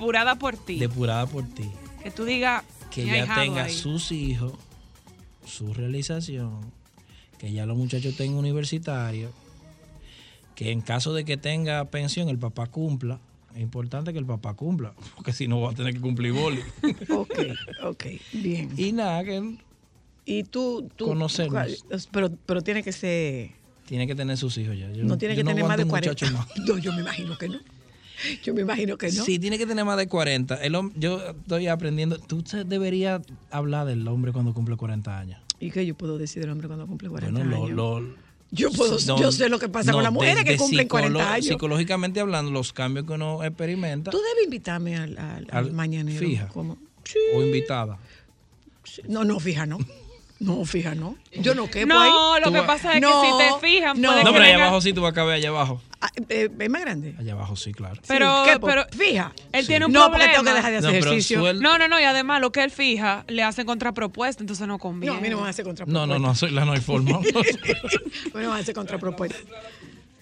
Depurada por ti. Depurada por ti. que tú digas Que "Mi ya ahijado tenga ahí". sus hijos, su realización, que ya los muchachos tengan universitarios, que en caso de que tenga pensión el papá cumpla. Es importante que el papá cumpla, porque si no va a tener que cumplir boli. Ok, ok, bien. y nada, que Y tú, tú Conocernos. pero, pero tiene que ser, tiene que tener sus hijos ya. Yo no tiene yo que tener más de aguanto 40. muchacho más. No, yo me imagino que no. Yo me imagino que no. Sí, tiene que tener más de 40. El yo estoy aprendiendo. Tú deberías hablar del hombre cuando cumple 40 años. ¿Y qué yo puedo decir del hombre cuando cumple 40 Bueno, lo- años? lo- yo, puedo, no, yo sé lo que pasa no, con las mujeres que cumplen psicolo- 40 años. Psicológicamente hablando, los cambios que uno experimenta Tú debes invitarme al, al, al Al- mañanero. fija. como- o invitada. No, no, fija, no. No, fija, no. Yo no quepo No, ahí. lo que pasa es No, que si te fijan, no. No, pero allá abajo sí tú vas a caber allá abajo. Ah, eh, ¿Es más grande? Allá abajo sí, claro. Pero, pero fija. él Sí. tiene un No, problema. porque tengo que dejar de hacer No, ejercicio. suel- No, no, no, y además lo que él fija le hacen contrapropuesta, entonces no conviene. No, a mí no me van a hacer No, contrapropuesta. no, no, soy la no hay forma. A mí no me van a hacer contrapropuesta.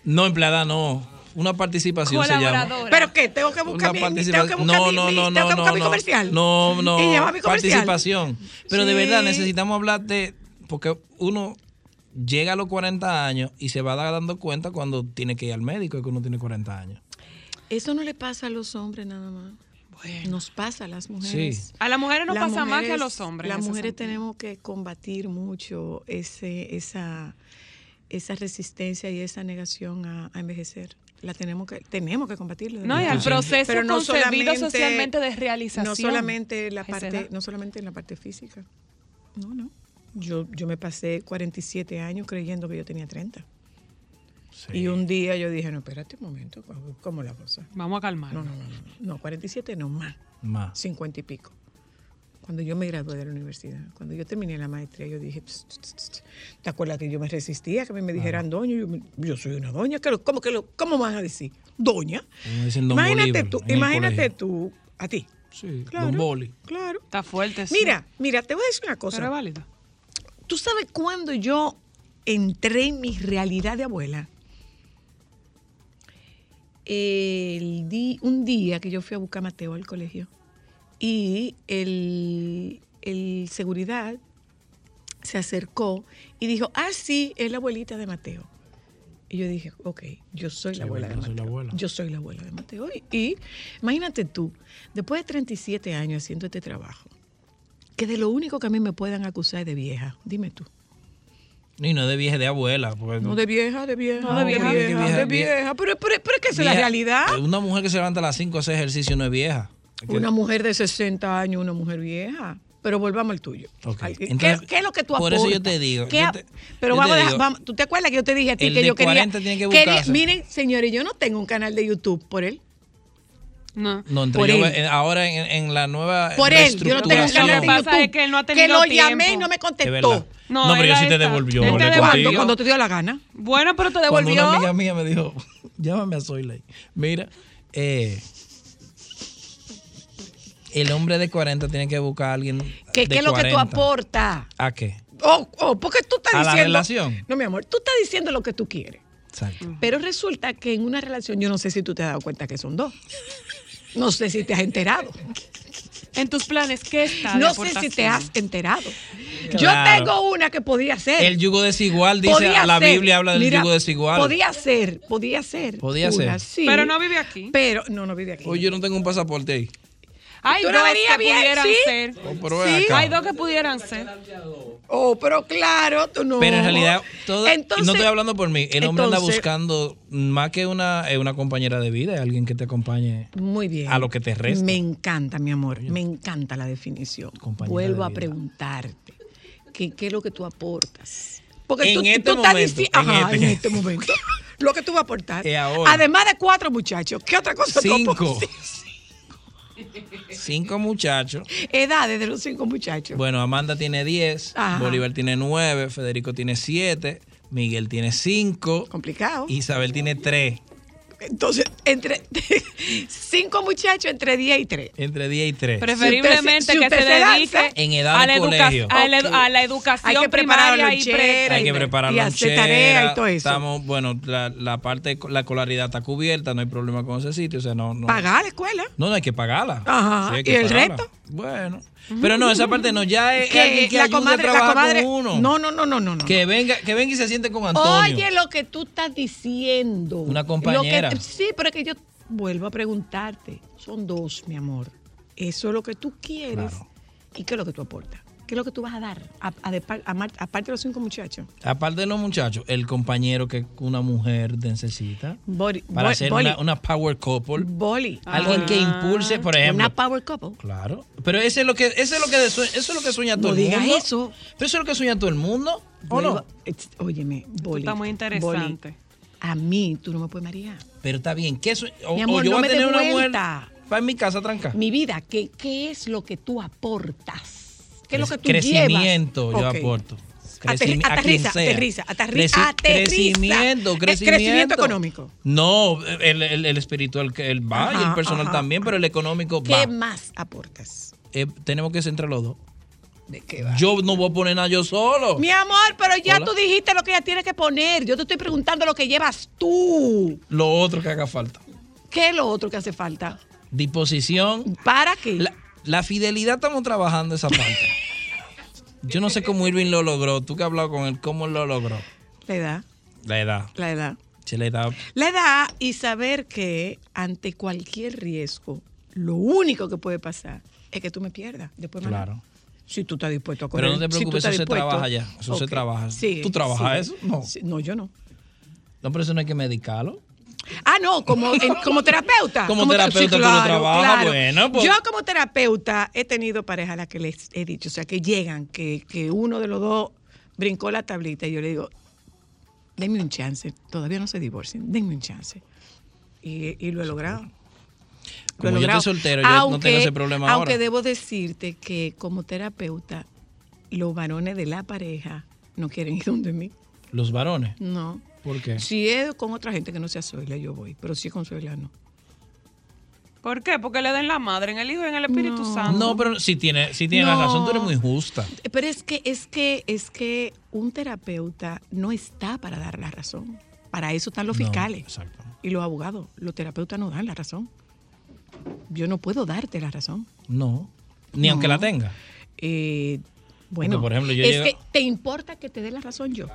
no, empleada, no. Una participación se llama. ¿Pero qué? ¿Tengo que buscar mi, Una tengo que buscar No, mi, no, mi- no, tengo no, que buscar no, mi no. comercial? No, no. ¿Y llevar mi comercial? Participación. Pero de Sí. verdad necesitamos hablar de. Porque uno llega a los 40 años y se va dando cuenta cuando tiene que ir al médico de que uno tiene 40 años. Eso no le pasa a los hombres nada más. Nos pasa a las mujeres. A las mujeres no Las pasa más que a mujeres- los hombres. Las mujeres sentido. tenemos que combatir mucho ese, esa, esa resistencia y esa negación a, a envejecer. La tenemos que, tenemos que combatirlo. de No, y al proceso Pero no concebido socialmente de realización. No solamente la parte, no solamente en la parte física. No, no. Yo, yo me pasé 47 años creyendo que yo tenía 30. Sí. Y un día yo dije, no, espérate un momento, ¿cómo- ¿cómo la cosa? Vamos a calmar. No, no, no, no, no, 47 no más, Más. 50 y pico. Cuando yo me gradué de la universidad, cuando yo terminé la maestría, yo dije, "Pss, pss, pss, pss". ¿te acuerdas que yo me resistía, que a mí me dijeran doña? Yo, soy una doña, ¿qué lo- ¿cómo, que lo, ¿cómo me van a decir? Doña. Imagínate Bolívar tú, imagínate tú, a ti. Sí, Claro. Don Boli. Claro. Está fuerte. sí. Mira, mira, te voy a decir una Pero es cosa. válido. ¿Tú sabes cuándo yo entré en mi realidad de abuela? El di- un día que yo fui a buscar a Mateo al colegio y el, el seguridad se acercó y dijo, ah, sí, es la abuelita de Mateo. Y yo dije, ok, yo soy la abuela de yo soy Mateo. la abuela. Yo soy la abuela de Mateo. Y, y imagínate tú, después de 37 años haciendo este trabajo, que de lo único que a mí me puedan acusar es de vieja. Dime tú. Y no de vieja, de abuela. porque- No, de vieja, de vieja. No, de vieja. de De vieja. vieja, de vieja. Pero, pero, pero es que es la realidad. Una mujer que se levanta a las 5 a hacer ejercicio no es vieja. Que- Una mujer de 60 años, una mujer vieja. Pero volvamos al tuyo. ¿qué, entonces, qué es lo que tú por aportas? eso yo te digo, ¿Qué yo te- pero yo vamos te a dejar- digo, vamos- ¿tú te acuerdas que yo te dije a ti el que de yo quería... 40 tiene que quería- miren, señores, yo no tengo un canal de YouTube por él. No. No, entre Por yo- él. ahora en, en la nueva Por él. Yo no tengo un Lo que canal de pasa YouTube. es que él no ha que tenido lo llamé y no me Es contestó. No, No, pero yo sí te devolvió. Él te. Cuando te dio la gana. Bueno, pero te Cuando devolvió. una amiga mía me dijo, llámame a Soyley. Mira, eh, El hombre de 40 tiene que buscar a alguien. ¿Qué, de qué es lo que tú 40. aportas? ¿A qué? Oh, oh, porque tú estás ¿A la diciendo. relación? No, mi amor, tú estás diciendo lo que tú quieres. Exacto. Pero resulta que en una relación, yo no sé si tú te has dado cuenta que son dos. No sé si te has enterado. En tus planes, ¿qué está? No sé si te has enterado. Yo tengo una que podía ser. El yugo desigual, dice, Podía la ser. Biblia habla del Mira, yugo desigual. Podía ser, podía ser. Podía una, ser. sí. Pero no vive aquí. Pero no, no vive aquí. Oye, yo no tengo un pasaporte ahí. Hay Tú dos que bien, pudieran ¿sí? ser. Oh, Sí. Hay dos que pudieran ser. Oh, pero claro, tú no. Pero en realidad, todo, Entonces- no estoy hablando por mí. El hombre anda buscando más que una, eh, una compañera de vida, alguien que te acompañe. Muy bien. a lo que te resta. Me encanta, mi amor. Me encanta la definición. Compañera Vuelvo de a preguntarte. ¿Qué, ¿Qué es lo que tú aportas? Porque En tú, este tú estás momento, dici- en Ajá, en este. este momento. Lo que tú vas a aportar. Además de cuatro muchachos, ¿qué otra cosa tú Cinco. aportas? Cinco muchachos. Edades de los cinco muchachos. Bueno, Amanda tiene 10, Ajá. Bolívar tiene 9, Federico tiene 7, Miguel tiene 5, Complicado. Isabel tiene 3. Entonces, entre cinco muchachos entre 10 y 3. Entre 10 y 3. Preferiblemente si que usted se se dedique En edad a, de la educa- colegio. a la, Ok. a la educación Hay que preparar la y pre- Hay que preparar y la hacer tarea y todo eso. Estamos, bueno, la, la parte, la escolaridad está cubierta, no hay problema con ese sitio. O sea, no, no, Pagar la escuela. no, no hay que pagarla. Ajá, Sí, hay ¿y que el resto? Bueno. Pero no, esa parte no, ya es, Que alguien que la ayude a comadre, la comadre. con uno. No, no, no, no, no. no. Que venga, que venga y se siente con Antonio. Oye, lo que tú estás diciendo. Una Lo compañera. que- sí, pero es que yo vuelvo a preguntarte. Son dos, mi amor. Eso es lo que tú quieres. Claro. ¿Y qué es lo que tú aportas? ¿Qué es lo que tú vas a dar? A- a- de aparte de los cinco muchachos. Aparte de los muchachos, el compañero que una mujer necesita Boli, para boli, una, una power couple. boli. Alguien que impulse, por ejemplo. Una power couple. Claro. Pero ese es lo que, ese es lo que, eso es lo que sueña todo No el digas mundo. eso. Pero eso es lo que sueña todo el mundo. ¿O no? Óyeme, Boli. está muy interesante. Boli, a mí tú no me puedes marear. Pero está bien. ¿qué o, Mi o amor, yo no voy a tener una mujer vuelta. para en mi casa tranca. Mi vida, ¿qué, qué es lo que tú aportas? ¿Qué es lo que tú Crecimiento llevas? yo Ok. aporto. Quien aterriza, aterriza, aterri- Creci- aterriza. Crecimiento, crecimiento. crecimiento económico. No, el, el- el espiritual que él va y el personal ajá, también, pero el económico ¿Qué va. más aportas? Eh, tenemos que ser entre los dos. ¿De qué va? Yo no voy a poner nada yo solo. Mi amor, pero ya Hola. tú dijiste lo que ella tiene que poner. Yo te estoy preguntando lo que llevas tú. Lo otro que haga falta. ¿Qué es lo otro que hace falta? Disposición. ¿Para qué? La, la fidelidad estamos trabajando esa parte. Yo no sé cómo Irving lo logró. Tú que has hablado con él, ¿cómo lo logró? La edad, La edad. la edad. Se le da. La edad y saber que ante cualquier riesgo, lo único que puede pasar es que tú me pierdas. Después me- Claro. Si tú estás dispuesto a correr. Pero no te preocupes, eso se trabaja ya. Eso se trabaja. Sí, ¿Tú trabajas sí. eso? No. Sí, no, yo no. No, pero eso no hay que medicarlo. Ah, no, como, en- como terapeuta. Como terapeuta tú lo trabajas, bueno, pues. Yo como terapeuta he tenido parejas a las que les he dicho, o sea, que llegan, que, que uno de los dos brincó la tablita y yo le digo, denme un chance, todavía no se divorcien, denme un chance. Y, y lo he logrado. Lo he Como yo logrado. estoy soltero, yo no tengo ese problema Aunque ahora. debo decirte que como terapeuta, los varones de la pareja no quieren ir donde mí. Los varones. No. ¿Por qué? Si es con otra gente que no sea Zoila, yo voy. Pero si es con Zoila, no. ¿Por qué? Porque le den la madre en el Hijo y en el Espíritu Santo. No, pero si tiene, si tiene No. la razón, tú eres muy justa. Pero es que, es que, es que un terapeuta no está para dar la razón. Para eso están los No, fiscales exacto. y los abogados. Los terapeutas no dan la razón. Yo no puedo darte la razón. No. Ni No. aunque la tenga. Eh, bueno, por ejemplo, yo es llego- que te importa que te dé la razón yo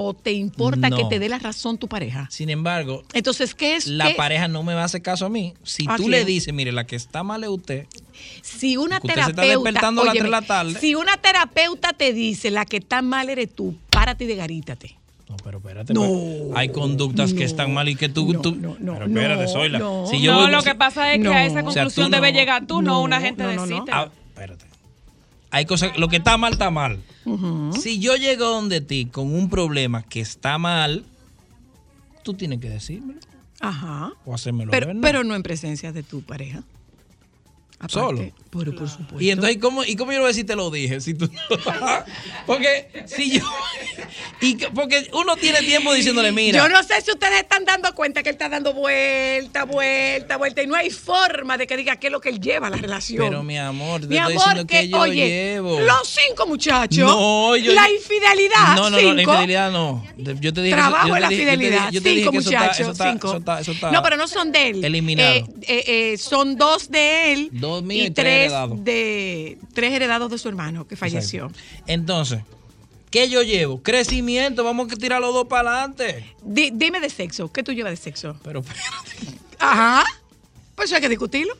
o te importa No. que te dé la razón tu pareja. Sin embargo, Entonces, ¿qué es? la qué- pareja no me va a hacer caso a mí. Si ¿A tú quién? le dices, mire, la que está mal es usted, Si una Porque usted se está terapeuta, despertando a las óyeme, de la tarde. si una terapeuta te dice la que está mal eres tú, párate y degarítate. No, pero espérate. No. pues, hay conductas que están mal y que tú. No, tú no, no, pero espérate, no, Zoila. no. Si yo no, voy- lo que pasa es que a esa O sea, conclusión tú debe no- llegar tú, no, no, una gente no, de no, no. cita. Ah, espérate. Hay cosas. Lo que está mal, está mal. Si yo llego donde ti con un problema que está mal, tú tienes que decírmelo Ajá. o hacérmelo Pero, ver, ¿no? pero no en presencia de tu pareja. Aparte, Solo. Pero por supuesto. Y entonces, ¿cómo, ¿y cómo yo no voy a decir te lo dije? Si tú, porque si yo. Y, que- porque uno tiene tiempo diciéndole, mira. Yo no sé si ustedes están dando cuenta que él está dando vuelta, vuelta, vuelta. Y no hay forma de que diga qué es lo que él lleva a la relación. Pero mi amor, te Mi estoy amor, diciendo que, que, yo oye, llevo. los cinco muchachos. No, yo- La infidelidad. No, no, no, cinco. la infidelidad no. Yo te dije Trabajo en la yo te fidelidad. yo te dije cinco que eso está- muchachos. eso está- cinco. eso está- eso está no, pero no son de él. eliminado. Eh, eh, eh, son dos de él. Dos míos y tres tres heredados. de tres heredados de su hermano que falleció. Exacto. Entonces, ¿qué yo llevo? Crecimiento, vamos a tirar los dos para adelante. Di- dime de sexo. ¿Qué tú llevas de sexo? Pero espérate. Ajá. Pues eso hay que discutirlo.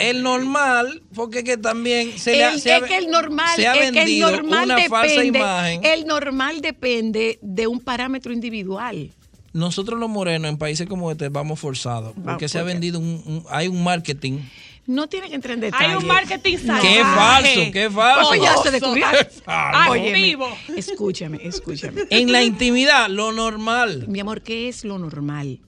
el normal, porque que también se le ha, El- se ha- es que el normal, se ha es que el normal una falsa depende, imagen. el normal depende de un parámetro individual. Nosotros los morenos en países como este vamos forzados, porque se ha vendido un, un- hay un marketing. No tiene que entrar en detalle. Hay un marketing salvaje. ¡Qué falso! ¡Qué falso! Ya se descubrió. Activo. escúchame, escúchame. En la intimidad, lo normal. Mi amor, ¿qué es lo normal?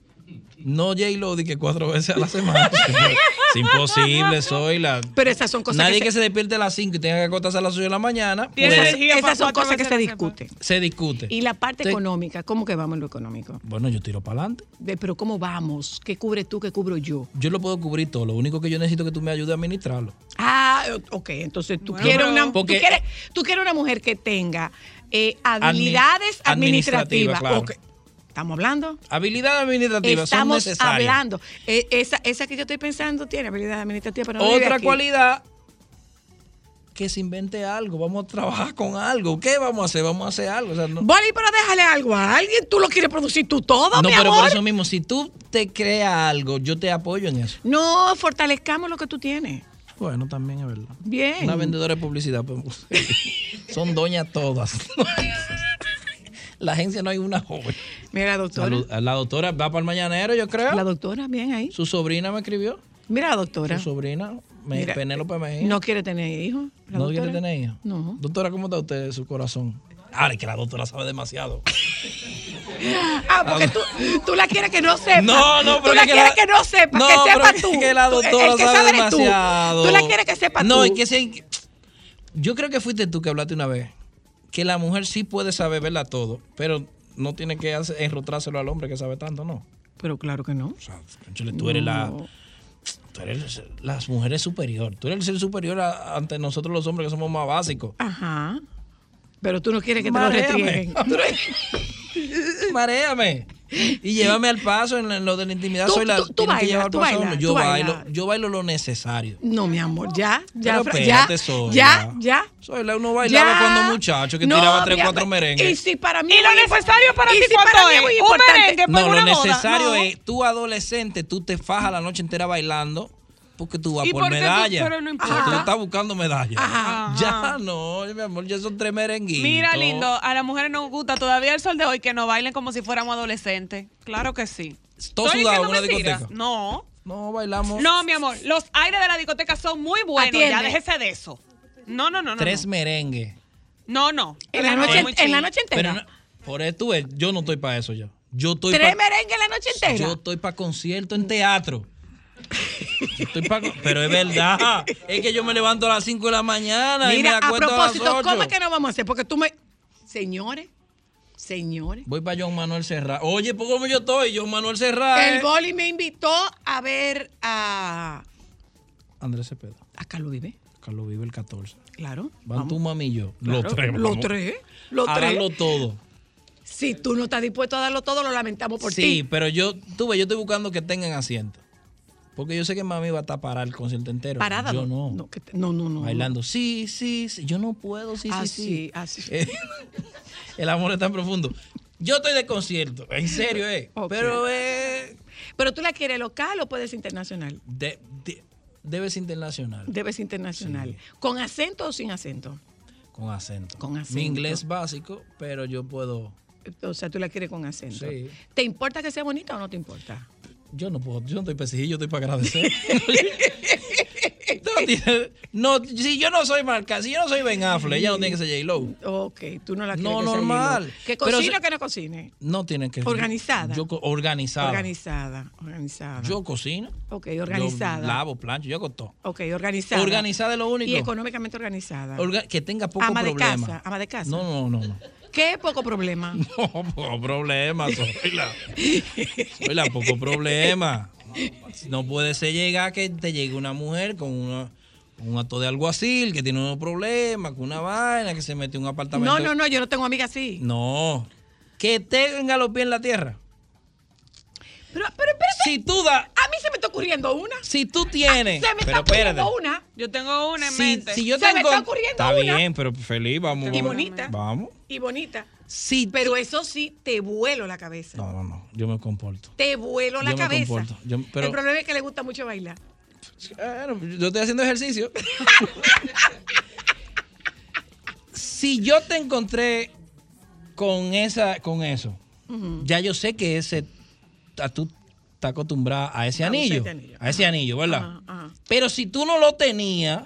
No J-Lo di que cuatro veces a la semana. es imposible, soy la. Pero esas son cosas Nadie que, que se, se despierte a las 5 y tenga que acostarse a las 8 de la mañana, pues, esas son cosas que se discuten. se discute. Y la parte Te- económica, ¿cómo que vamos en lo económico? Bueno, yo tiro para adelante. De, pero ¿cómo vamos? ¿Qué cubre tú? ¿Qué cubro yo? Yo lo puedo cubrir todo. Lo único que yo necesito es que tú me ayudes a administrarlo. Ah, ok, entonces tú Bueno, quieres una tú Porque- quieres, tú quieres una mujer que tenga eh, habilidades Admi- administrativas. administrativa, claro. Ok, ¿Estamos hablando? Habilidades administrativas son Estamos hablando. Eh, esa, esa que yo estoy pensando tiene habilidades administrativas, pero no Otra cualidad, que se invente algo. Vamos a trabajar con algo. ¿Qué vamos a hacer? Vamos a hacer algo. O sea, no, Boli, pero déjale algo a alguien. Tú lo quieres producir tú todo, no, mi pero amor. por eso mismo, si tú te creas algo, yo te apoyo en eso. No, fortalezcamos lo que tú tienes. Bueno, también es verdad. Bien. Una vendedora de publicidad. pues, son doñas todas. La agencia no hay una joven. Mira, la doctora. Salud. La doctora va para el mañanero, yo creo. La doctora, bien ahí. Su sobrina me escribió. Mira, la doctora. Su sobrina, me, Mira, Penélope Mejía. No quiere tener hijos. la ¿No quiere tener hijos? No. Doctora, ¿cómo está usted de su corazón? Ahora es que la doctora sabe demasiado. Ah, porque tú, tú la quieres que no sepa. No, no, Tú pero la es que quieres la- que no sepa, No, que sepa tú. que la Tú- doctora el que sabe tú. demasiado. Tú la quieres que sepa No, tú. es que se... Yo creo que fuiste tú que hablaste una vez. Que la mujer sí puede saber, verla todo, pero no tiene que enrotrárselo al hombre que sabe tanto, ¿no? Pero claro que no. O sea, tú eres la... Tú eres las mujeres superior. Tú eres el ser superior a- ante nosotros los hombres que somos más básicos. Ajá. Pero tú no quieres que te lo no- Maréame. Y llévame al paso en, lo de la intimidad. Tú- Soy la, tú- tú que bailas, llevar al tú bailas. Yo bailo, yo bailo lo necesario. No, mi amor, ya, ya, Pero ya, Zoila. ya, ya. Soy la uno bailaba ya. cuando muchacho que No, tiraba tres, cuatro merengues. Y si para mí ¿Y lo necesario para ti si cuánto es? ¿Un merengue? para no, lo una necesario No. es tú adolescente, tú te fajas la noche entera bailando porque tú vas ¿Y por tú- medalla. pero no tú estás buscando medalla. Ajá. Ya no, mi amor, ya son tres merenguitos. Mira, lindo, a las mujeres nos gusta todavía el sol de hoy que nos bailen como si fuéramos adolescentes. Claro que sí. Todo ¿Estoy sudado en una discoteca. No. No, bailamos No, mi amor, los aires de la discoteca son muy buenos. Atiende. Ya déjese de eso. No, no, no, no. tres no. merengues. No, no. En la No, noche, en la noche Pero entera. no- por eso tú ves, yo no estoy para eso ya. Yo estoy Tres pa- merengues en la noche entera. Yo estoy para concierto en teatro. Yo estoy pa- pero es verdad. Es que yo me levanto a las 5 de la mañana y me Mira, a acuesto a, las propósito, 8. ¿cómo es que no vamos a hacer? Porque tú me. Señores, señores. Voy para John Manuel Serra. Oye, ¿por cómo yo estoy? John Manuel Serra. El eh. boli me invitó a ver a, Andrés Cepeda. a Carlos Vive. Carlos vive el 14. Claro. Van vamos. tu mami y yo. Claro, Los tres. Los tres. Los A tres. darlo todo. Si tú no estás dispuesto a darlo todo, lo lamentamos por sí, ti. pero yo, tú ves, yo estoy buscando que tengan asiento. Porque yo sé que mami va a estar para el concierto entero. Parada. Yo no. No, te- no, no, no. Bailando. Sí, sí, sí. Yo no puedo, sí, sí, sí. Así, así. Eh, el amor es tan profundo. Yo estoy de concierto, en serio, eh. Pero eh, Pero tú la quieres local o puedes internacional? de- de- debe ser internacional, Debes internacional. ¿Con acento o sin acento? con acento. Con acento. Mi inglés básico, pero yo puedo. O sea, tú la quieres con acento. Sí. ¿Te importa que sea bonita o no te importa? Yo no puedo, yo no estoy para exigir, yo estoy para agradecer. no. No, si yo no soy marca, si yo no soy Ben Affleck, ella no tiene que ser J-Lo. Ok, tú no la No, quieres que sea normal. Que cocine o que no cocine. No tiene que Organizada. Yo, organizada. Organizada, organizada. Yo cocino. ok, organizada. Yo lavo, plancho, yo hago todo. Ok, organizada. Organizada es lo único. Y económicamente organizada. Orga- que tenga poco ama de problema. casa, ama de casa. No, no, no, no. ¿Qué poco problema? No, poco problema, soy la. Soy la poco problema. No puede ser llegar que te llegue una mujer con una un acto de alguacil que tiene unos problemas, con una vaina, que se mete en un apartamento. No, no, no, yo no tengo amigas así. No. Que tenga los pies en la tierra. Pero, pero, espérate. Si tú da, A mí se me está ocurriendo una. si tú tienes. se me pero está ocurriendo espérate. una. Yo tengo una en Si, mente. si yo Se me tengo. está ocurriendo Está una. bien, pero feliz, vamos. Y bonita. Vamos. Y bonita. Si Pero eso sí, te vuelo la cabeza. No, no, no. Yo me comporto. Te vuelo la Yo me cabeza. comporto. Yo- pero- El problema es que le gusta mucho bailar. Bueno, yo estoy haciendo ejercicio. si yo te encontré con esa, con eso, ya yo sé que ese, tú estás acostumbrada a ese A anillo, este anillo. a ese anillo, ¿verdad? Ajá, ajá. Pero si tú no lo tenías,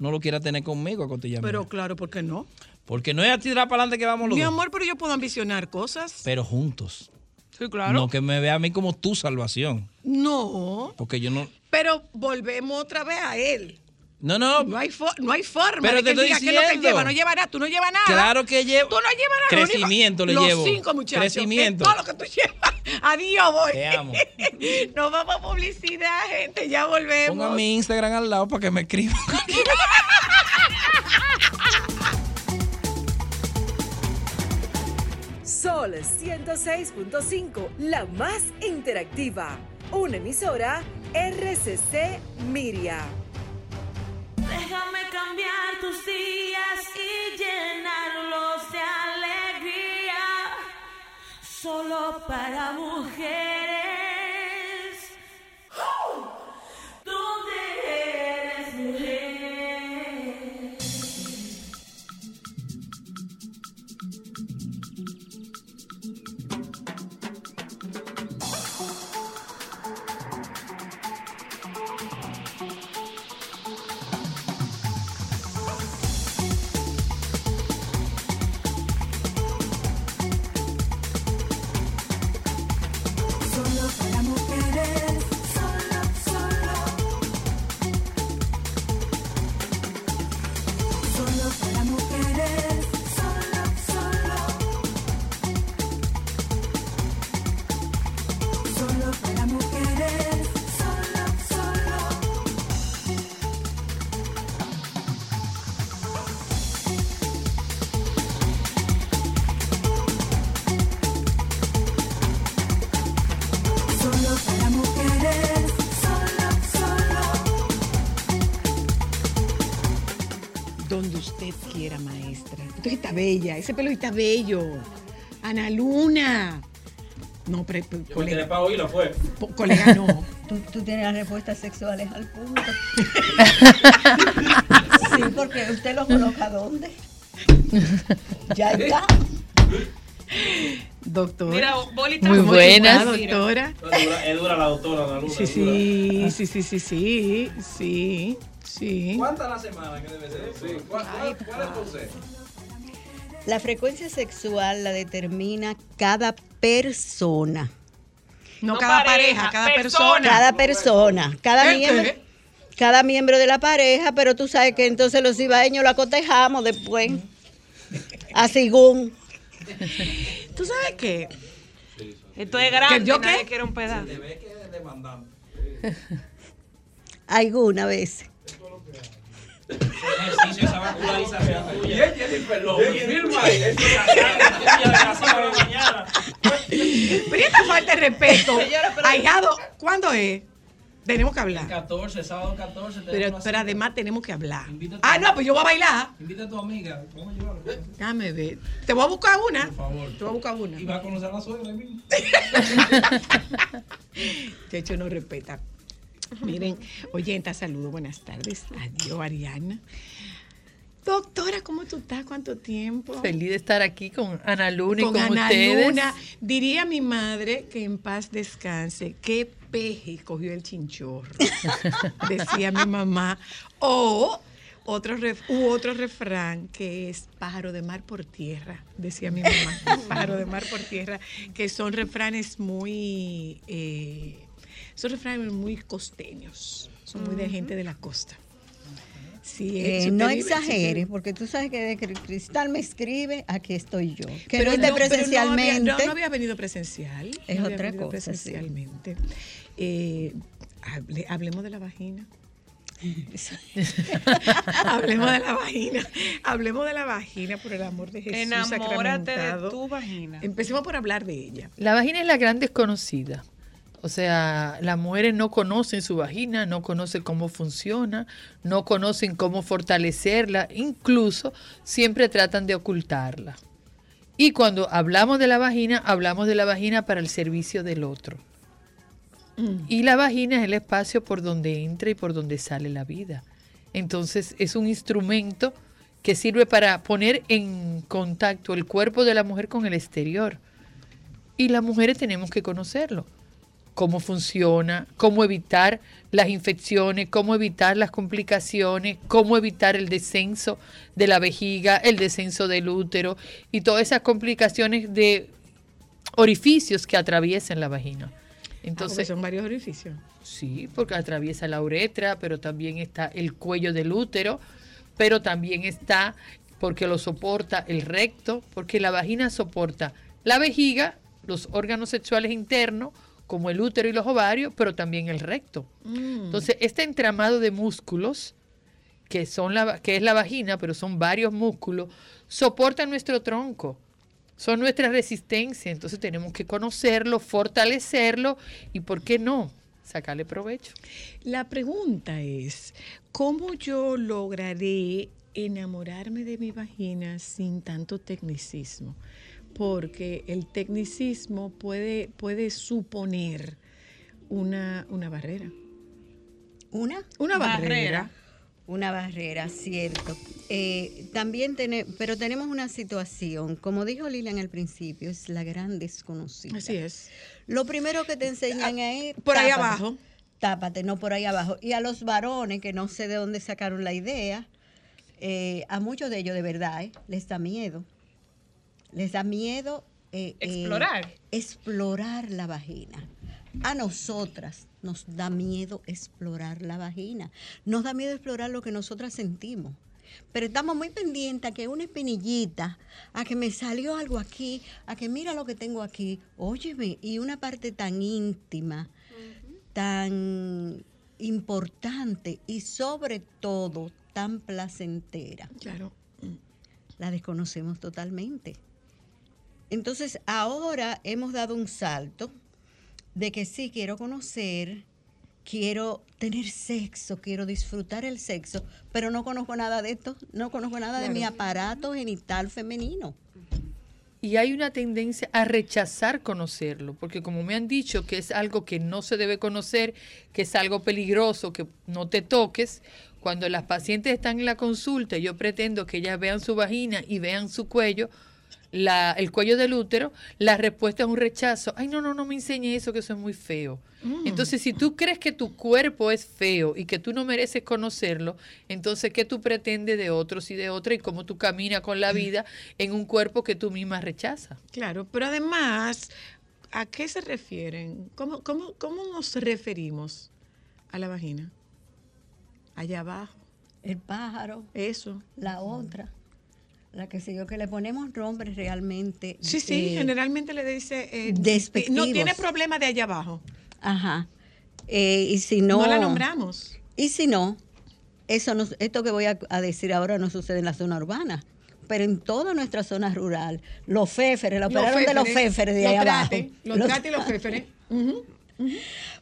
no lo quieras tener conmigo a costilla Pero claro, ¿por qué no? Porque no es a tirar para adelante que vamos los Mi dos, amor, pero yo puedo ambicionar cosas. pero juntos. Sí, claro. No que me vea a mí como tu salvación. No. Porque yo no. Pero volvemos otra vez a él. No, no. No hay, fo- no hay forma Pero de te que diga lo que él diciendo. lleva. No lleva nada. Tú no llevas nada. Claro que llevo. Tú no llevas nada. Lo único- Crecimiento le los llevo. cinco muchachos. Crecimiento. Es todo lo que tú llevas. Adiós, voy. Te amo. Nos vamos a publicidad, gente. Ya volvemos. Ponga mi Instagram al lado para que me escriban. Sol 106.5, la más interactiva. Una emisora RCC Miria. Déjame cambiar tus días y llenarlos de alegría. Solo para mujeres. ¿Dónde bella. Ese pelo está bello. Ana Luna. No, pre- pre- colega, para oírlo, fue. po- colega, no. Tú, tú tienes las respuestas sexuales al punto. sí, porque usted lo coloca dónde. ya está. Doctora. Mira, bolita. Muy ¿Cómo buenas. doctora? Es dura la doctora, la luna. Sí, sí, sí, sí, sí, sí, sí, sí. ¿Cuántas a la semana que debe ser? ¿Cuál, cuál, cuál es tu? La frecuencia sexual la determina cada persona. No, No cada pareja, pareja, cada persona. persona. Cada persona. Cada ¿El miembro. Cada miembro de la pareja, pero tú sabes que entonces los ibaeños lo acotejamos después. A según. ¿Tú sabes qué? Esto es grande. ¿Que yo nadie qué? quiere un pedazo. Alguna vez. Ejercicio, esa vascularización. Oye, Jennifer López, firma ahí. Pero esta falta de respeto. Ahijado, ¿cuándo es? Tenemos que hablar. 14, sábado 14. Pero, pero además tenemos que hablar. Ah, no, pues yo voy a bailar. Invita a tu amiga. Vamos a llevarlo. Déjame ver. Te voy a buscar una. Por favor. Te voy a buscar una. Y va a conocer a la suegra ahí mismo. De hecho, no respeta. Miren, oyenta, saludos, buenas tardes. Adiós, Ariana. Doctora, ¿cómo tú estás? ¿Cuánto tiempo? Feliz de estar aquí con Ana Luna y con con, Ana ustedes. Luna. Diría mi madre que en paz descanse. Qué peje cogió el chinchorro, decía mi mamá. O otro, ref- u otro refrán que es pájaro de mar por tierra, decía mi mamá. pájaro de mar por tierra, que son refranes muy, eh, son refranes muy costeños, son muy de gente de la costa. Sí, Eh, si no exageres, porque tú sabes que de que Cristal me escribe, aquí estoy yo. Que Pero no esté no- pero presencialmente. No había, no, no había venido presencial. Es había otra cosa, sí. Presencialmente. Eh, hable- hablemos de la vagina. hablemos de la vagina. Hablemos de la vagina por el amor de Jesús. Enamórate de tu vagina. Empecemos por hablar de ella. La vagina es la gran desconocida. O sea, las mujeres no conocen su vagina, no conocen cómo funciona, no conocen cómo fortalecerla, incluso siempre tratan de ocultarla. Y cuando hablamos de la vagina, hablamos de la vagina para el servicio del otro. Y la vagina es el espacio por donde entra y por donde sale la vida. Entonces es un instrumento que sirve para poner en contacto el cuerpo de la mujer con el exterior. Y las mujeres tenemos que conocerlo. Cómo funciona, cómo evitar las infecciones, cómo evitar las complicaciones, cómo evitar el descenso de la vejiga, el descenso del útero y todas esas complicaciones de orificios que atraviesan la vagina. Entonces, son varios orificios. Sí, porque atraviesa la uretra, pero también está el cuello del útero, pero también está, porque lo soporta el recto, porque la vagina soporta la vejiga, los órganos sexuales internos, como el útero y los ovarios, pero también el recto. Entonces, este entramado de músculos, que, son la, que es la vagina, pero son varios músculos, soporta nuestro tronco son nuestra resistencia, entonces tenemos que conocerlo, fortalecerlo y, ¿por qué no? Sacarle provecho. La pregunta es, ¿cómo yo lograré enamorarme de mi vagina sin tanto tecnicismo? Porque el tecnicismo puede, puede suponer una, una barrera. ¿Una? Una barrera. Barrera. Una barrera, cierto. Eh, también tenemos, pero tenemos una situación, como dijo Lilian al principio, es la gran desconocida. Así es. Lo primero que te enseñan es... Por ahí abajo. Tápate, no por ahí abajo. Y a los varones, que no sé de dónde sacaron la idea, eh, a muchos de ellos de verdad, eh, les da miedo. Les da miedo... eh, eh, Explorar. la vagina. A nosotras nos da miedo explorar la vagina. Nos da miedo explorar lo que nosotras sentimos. Pero estamos muy pendientes a que una espinillita, a que me salió algo aquí, a que mira lo que tengo aquí. Óyeme, y una parte tan íntima, tan importante y sobre todo tan placentera Claro. la desconocemos totalmente. Entonces, ahora hemos dado un salto de que sí quiero conocer, quiero tener sexo, quiero disfrutar el sexo, pero no conozco nada de esto, no conozco nada de mi aparato genital femenino. Y hay una tendencia a rechazar conocerlo, porque como me han dicho que es algo que no se debe conocer, que es algo peligroso, que no te toques, cuando las pacientes están en la consulta, yo pretendo que ellas vean su vagina y vean su cuello, la- el cuello del útero, la respuesta es un rechazo. Ay, no, no, no me enseñe eso, que eso es muy feo. Entonces, si tú crees que tu cuerpo es feo y que tú no mereces conocerlo, entonces, ¿qué tú pretendes de otros y de otras y cómo tú caminas con la vida en un cuerpo que tú misma rechazas? Claro, pero además, ¿a qué se refieren? ¿Cómo, cómo, cómo nos referimos a la vagina? Allá abajo, El pájaro, eso. la otra, la que siguió, que le ponemos nombres realmente. Sí, sí, eh, generalmente le dice... eh, despectivos. no tiene problema de allá abajo. Ajá. Eh, y si no. No, la nombramos. Y si no, eso no, esto que voy a, a decir ahora no sucede en la zona urbana, pero en toda nuestra zona rural, los féferes, la operaron de los féferes de ahí abajo. Los Los- trates y los féferes.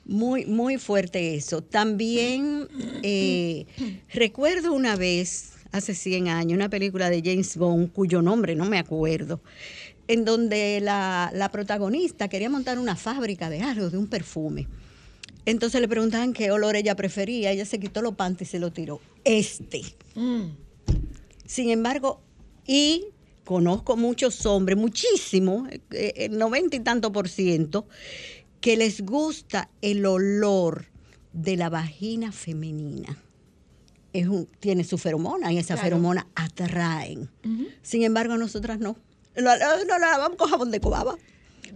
Muy, muy fuerte eso. También eh, recuerdo una vez, hace 100 años, una película de James Bond, cuyo nombre no me acuerdo, en donde la, la protagonista quería montar una fábrica de algo, de un perfume. Entonces le preguntaban qué olor ella prefería, ella se quitó los panties y se lo tiró. Este. Mm. Sin embargo, y conozco muchos hombres, muchísimos, eh, el noventa y tanto por ciento, que les gusta el olor de la vagina femenina. Es un- tiene su feromona y esa Claro. feromona atraen. Sin embargo, nosotras no. Lo- lo lavamos con jabón de cobaba.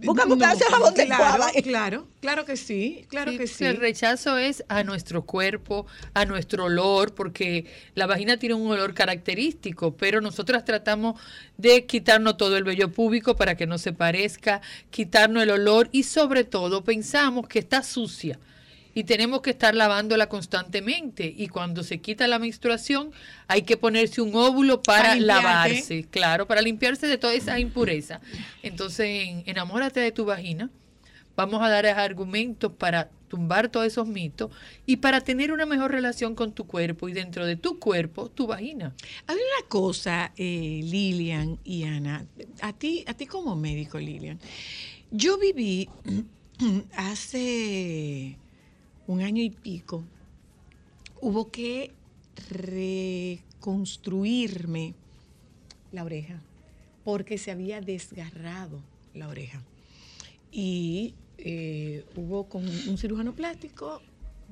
Buscamos un No, jabón de claro, cobaba. Claro, claro que sí, claro Sí, que sí. El rechazo es a nuestro cuerpo, a nuestro olor, porque la vagina tiene un olor característico, pero nosotras tratamos de quitarnos todo el vello púbico para que no se parezca, quitarnos el olor y sobre todo pensamos que está sucia y tenemos que estar lavándola constantemente y cuando se quita la menstruación hay que ponerse un óvulo para, lavarse, claro, para limpiarse de toda esa impureza. Entonces, en enamórate de tu vagina. Vamos a dar argumentos para tumbar todos esos mitos y para tener una mejor relación con tu cuerpo y dentro de tu cuerpo, tu vagina. Hay una cosa, eh, Lilian y Ana, a ti, a ti como médico, Lilian. Yo viví hace un año y pico, hubo que reconstruirme la oreja porque se había desgarrado la oreja. Y eh, hubo con un cirujano plástico,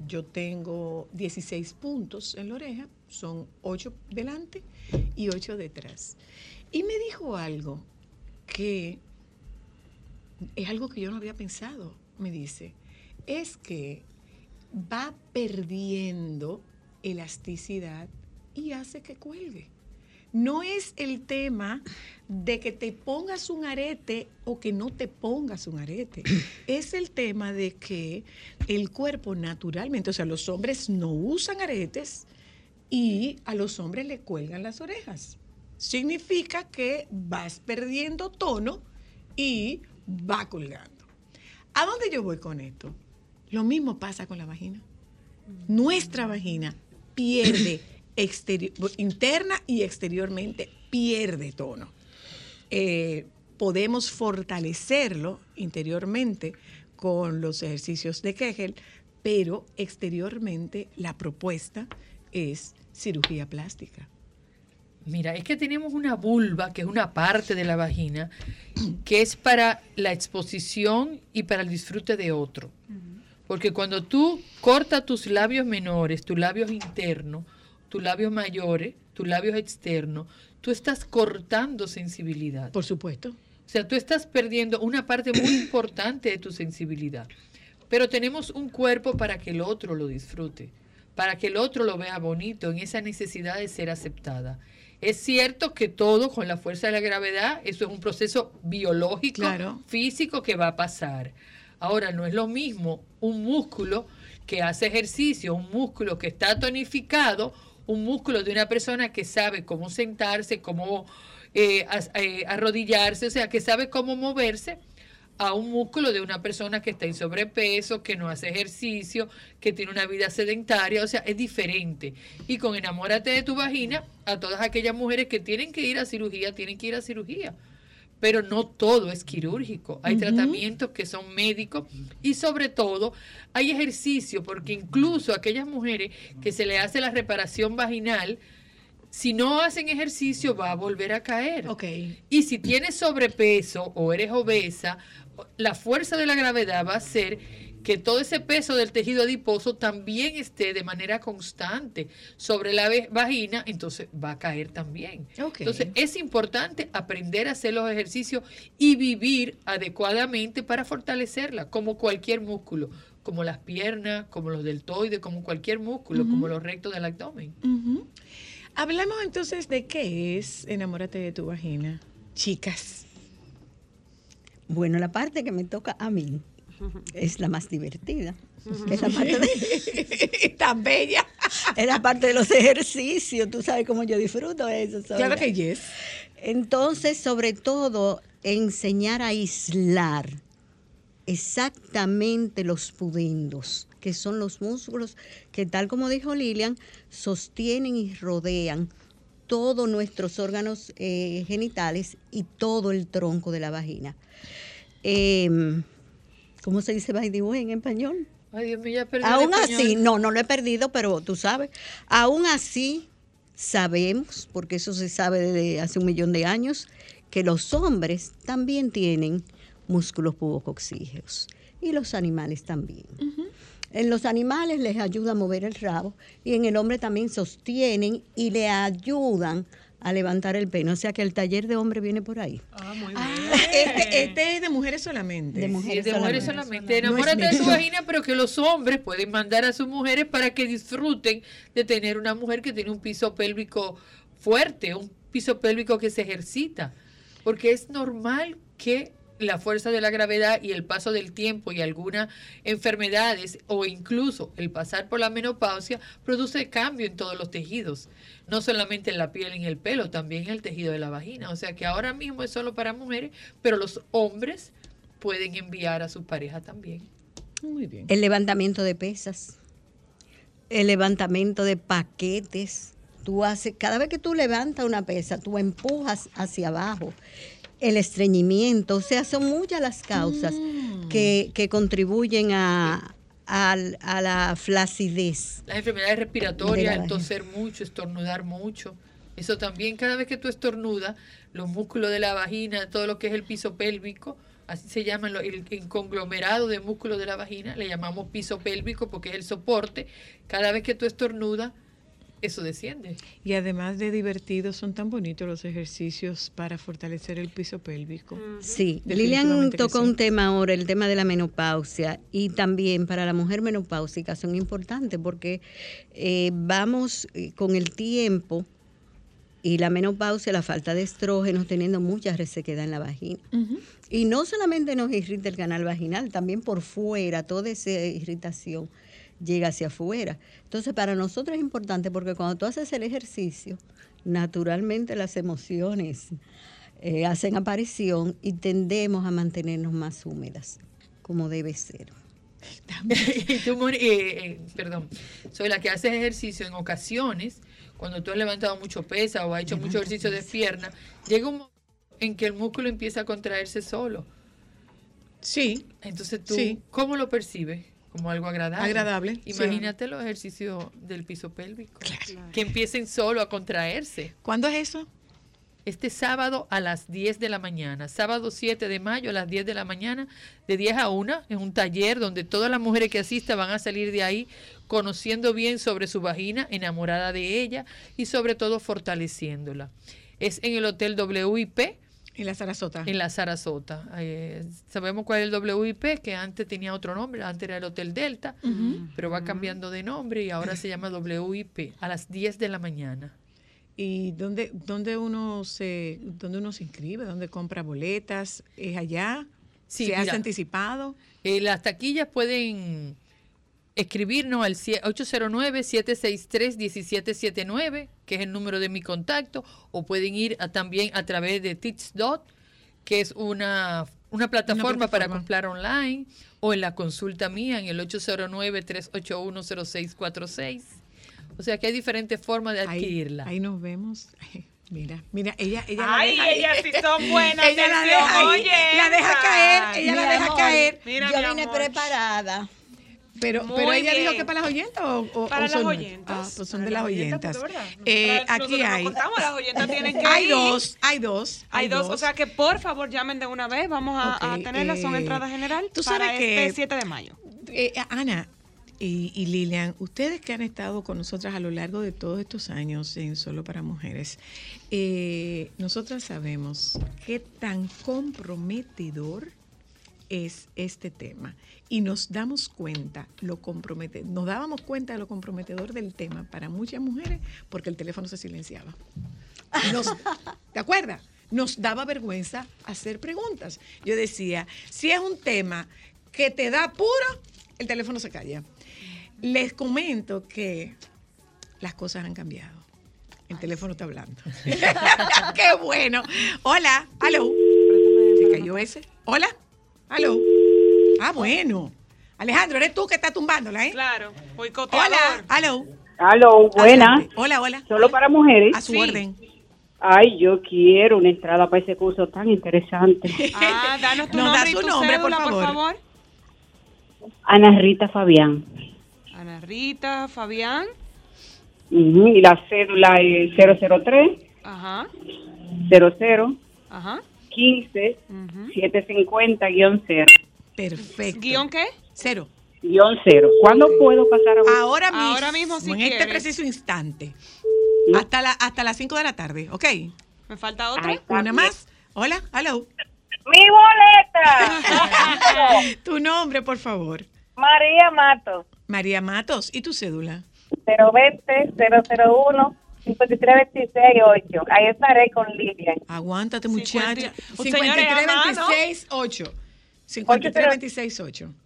yo tengo 16 puntos en la oreja, son 8 delante y 8 detrás. Y me dijo algo que es algo que yo no había pensado, me dice, es que va perdiendo elasticidad y hace que cuelgue. No es el tema de que te pongas un arete o que no te pongas un arete. Es el tema de que el cuerpo naturalmente, o sea, los hombres no usan aretes y a los hombres le cuelgan las orejas. Significa que vas perdiendo tono y va colgando. ¿A dónde yo voy con esto? Lo mismo pasa con la vagina. Nuestra vagina pierde exterior, interna y exteriormente pierde tono. Eh, podemos fortalecerlo interiormente con los ejercicios de Kegel, pero exteriormente la propuesta es cirugía plástica. Mira, es que tenemos una vulva, que es una parte de la vagina, que es para la exposición y para el disfrute de otro. Porque cuando tú cortas tus labios menores, tus labios internos, tus labios mayores, tus labios externos, tú estás cortando sensibilidad. Por supuesto. O sea, tú estás perdiendo una parte muy importante de tu sensibilidad. Pero tenemos un cuerpo para que el otro lo disfrute, para que el otro lo vea bonito, en esa necesidad de ser aceptada. Es cierto que todo con la fuerza de la gravedad, eso es un proceso biológico, Claro. físico que va a pasar. Ahora, no es lo mismo un músculo que hace ejercicio, un músculo que está tonificado, un músculo de una persona que sabe cómo sentarse, cómo eh, eh, arrodillarse, o sea, que sabe cómo moverse, a un músculo de una persona que está en sobrepeso, que no hace ejercicio, que tiene una vida sedentaria, o sea, es diferente. Y con enamórate de tu vagina, a todas aquellas mujeres que tienen que ir a cirugía, tienen que ir a cirugía. Pero no todo es quirúrgico. Hay tratamientos que son médicos y sobre todo hay ejercicio, porque incluso aquellas mujeres que se le hace la reparación vaginal, si no hacen ejercicio va a volver a caer. Y si tienes sobrepeso o eres obesa, la fuerza de la gravedad va a hacer que todo ese peso del tejido adiposo también esté de manera constante sobre la vagina, entonces va a caer también. Entonces es importante aprender a hacer los ejercicios y vivir adecuadamente para fortalecerla, como cualquier músculo, como las piernas, como los deltoides, como cualquier músculo, como los rectos del abdomen. Ujú. Hablamos entonces de qué es Enamórate de tu vagina. Chicas. Bueno, la parte que me toca a mí es la más divertida. Es la parte de, Tan bella. es la parte de los ejercicios. Tú sabes cómo yo disfruto eso. Claro que yes. Entonces, sobre todo, enseñar a aislar exactamente los pudendos, que son los músculos que, tal como dijo Lilian, sostienen y rodean todos nuestros órganos eh, genitales y todo el tronco de la vagina. Em, ¿Cómo se dice by the way en español? Ay, Dios mío, ya perdí Aún así, no, no lo he perdido, pero tú sabes, aún así sabemos, porque eso se sabe desde hace un millón de años, que los hombres también tienen músculos pubococcígeos, y los animales también. En los animales les ayuda a mover el rabo y en el hombre también sostienen y le ayudan a levantar el pene. O sea que el taller de hombre viene por ahí. Ah, este, este es de mujeres solamente. De Sí, mujeres de mujeres solamente. solamente. No Enamórate de su mixto. vagina, pero que los hombres pueden mandar a sus mujeres para que disfruten de tener una mujer que tiene un piso pélvico fuerte, un piso pélvico que se ejercita. Porque es normal que la fuerza de la gravedad y el paso del tiempo y algunas enfermedades o incluso el pasar por la menopausia produce cambio en todos los tejidos, no solamente en la piel y en el pelo, también en el tejido de la vagina. O sea que ahora mismo es solo para mujeres, pero los hombres pueden enviar a su pareja también. Muy bien. El levantamiento de pesas, el levantamiento de paquetes. Tú haces, cada vez que tú levantas una pesa, tú empujas hacia abajo. El estreñimiento, o sea, son muchas las causas que, que contribuyen a, al- a la flacidez. Las enfermedades respiratorias, la el toser mucho, estornudar mucho. Eso también, cada vez que tú estornudas, los músculos de la vagina, todo lo que es el piso pélvico, así se llama el, el conglomerado de músculos de la vagina, le llamamos piso pélvico porque es el soporte. Cada vez que tú estornudas, eso desciende. Y además de divertidos, son tan bonitos los ejercicios para fortalecer el piso pélvico. Sí, Lilian tocó sí. un tema ahora, el tema de la menopausia, y también para la mujer menopáusica son importantes porque eh, vamos eh, con el tiempo y la menopausia, la falta de estrógenos, teniendo mucha resequedad en la vagina. Y no solamente nos irrita el canal vaginal, también por fuera, toda esa irritación llega hacia afuera. Entonces, para nosotros es importante porque cuando tú haces el ejercicio, naturalmente las emociones eh, hacen aparición y tendemos a mantenernos más húmedas, como debe ser. Y tú, Moni- eh, eh, perdón, soy la que hace ejercicio en ocasiones, cuando tú has levantado mucho pesa o has hecho mucho ejercicio de pierna, llega un momento en que el músculo empieza a contraerse solo. Sí, Entonces tú, Sí. ¿cómo lo percibes? Como algo agradable. Agradable, sí. Imagínate los ejercicios del piso pélvico. Que empiecen solo a contraerse. ¿cuándo es eso? Este sábado a las 10 de la mañana, sábado 7 de mayo a las 10 de la mañana, de 10 a 1, en un taller donde todas las mujeres que asistan van a salir de ahí conociendo bien sobre su vagina, enamorada de ella y sobre todo fortaleciéndola. Es en el Hotel WIP, En la Sarasota. en la Sarasota. Eh, sabemos cuál es el WIP, que antes tenía otro nombre, antes era el Hotel Delta, pero va cambiando de nombre y ahora se llama WIP, a las 10 de la mañana. ¿Y dónde, dónde, uno se, dónde uno se inscribe? ¿Dónde compra boletas? ¿Es allá? Sí, ¿Se hace mira. anticipado? Eh, las taquillas pueden escribirnos al cie- 809-763-1779, que es el número de mi contacto, o pueden ir a- también a través de Teach.dot, que es una, una plataforma para plataforma. comprar online, o en la consulta mía en el 809-381-0646. O sea que hay diferentes formas de adquirirla. ahí nos vemos. Mira, mira, ella, ella la Ay, deja ahí. ellas sí son buenas. Ella la deja ahí, oye, la deja caer, ella la deja amor, caer. Mira, Yo vine amor. preparada. Pero, Muy pero ella dijo que para las oyentas o, o- Para o las son- oyentas. Ah, pues son Para de las oyentas. porque, ¿verdad? Eh, aquí hay. contamos, las oyentas tienen que Hay ir. dos, hay dos. Hay dos, o sea que por favor llamen de una vez, vamos a, tenerlas, son eh, entrada general tú para sabes este que- 7 de mayo. Eh, Ana y, y Lilian, ustedes que han estado con nosotras a lo largo de todos estos años en Solo para Mujeres, eh, nosotras sabemos qué tan comprometedor es este tema y nos damos cuenta lo compromete nos dábamos cuenta de lo comprometedor del tema para muchas mujeres porque el teléfono se silenciaba Nos- ¿te acuerdas? Nos daba vergüenza hacer preguntas. Yo decía, si es un tema que te da puro, el teléfono se calla. Les comento que las cosas han cambiado. El teléfono está hablando. ¡Qué bueno! Hola, aló. ¿Se cayó ese? Hola, aló. Ah, bueno. Alejandro, eres tú que estás tumbándola, ¿eh? Claro, boicoteador. Hola, aló. Aló. Adelante. Hola, hola. Solo para mujeres. A su Sí. orden. Ay, yo quiero una entrada para ese curso tan interesante. Ah, danos tu Nos da nombre y tu nombre, cédula, por favor. favor. Ana Rita Fabián. Ana Rita, Fabián. Ujú, Y la cédula es 003 Ajá, 00 ajá. 15 ujú. 750-0. Perfecto. ¿Guión qué? Cero. Guión cero. ¿Cuándo puedo pasar a Ahora mismo. Ahora mismo, si En este preciso instante. Hasta, la, hasta las 5 de la tarde, ¿ok? ¿Me falta otra? Ay, Una bien. más. Hola, hello. Mi boleta. Tu nombre, por favor. María Mato. María Matos. ¿Y tu cédula? 020 001 53268. Ahí estaré con Lidia. Aguántate, Cincuenta- muchacha. Oh, señores, a mano. 5326 5326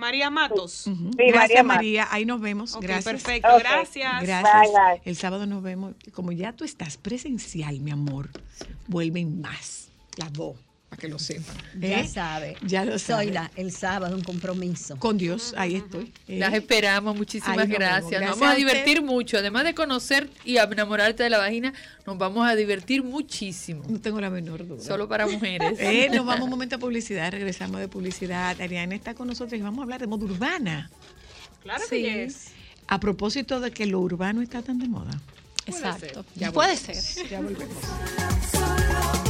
María Matos. Sí, Gracias, María María. Ahí nos vemos. Ok, Gracias. perfecto, gracias. Gracias. Bye, bye. El sábado nos vemos. Como ya tú estás presencial, mi amor, vuelven más. Las dos, para que lo sepan. Ya ¿Eh? sabe. Ya lo sabe. Soy la, el sábado, un compromiso. Con Dios, ahí estoy. ¿eh? Las esperamos, muchísimas gracias. Nos vamos a divertir mucho. Además de conocer y enamorarte de la vagina, nos vamos a divertir muchísimo. No tengo la menor duda. Solo para mujeres. Eh, nos vamos un momento a publicidad, regresamos de publicidad. Ariana está con nosotros y vamos a hablar de moda urbana. Claro Sí. que yes. A propósito de que lo urbano está tan de moda. Exacto. Ya Puede ser. Ya volvemos.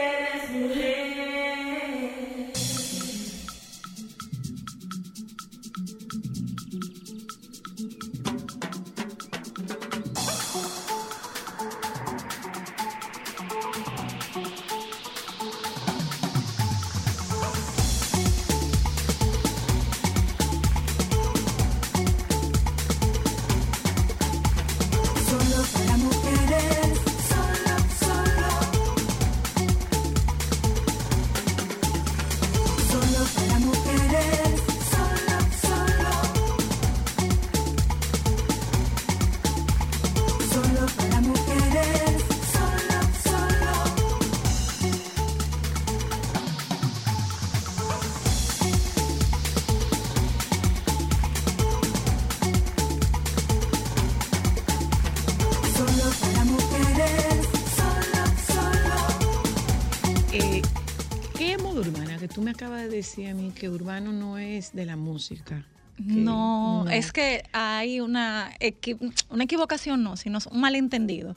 me acabas de decir a mí que urbano no es de la música. Que- No, es que hay una, equi- una equivocación, no, sino un malentendido.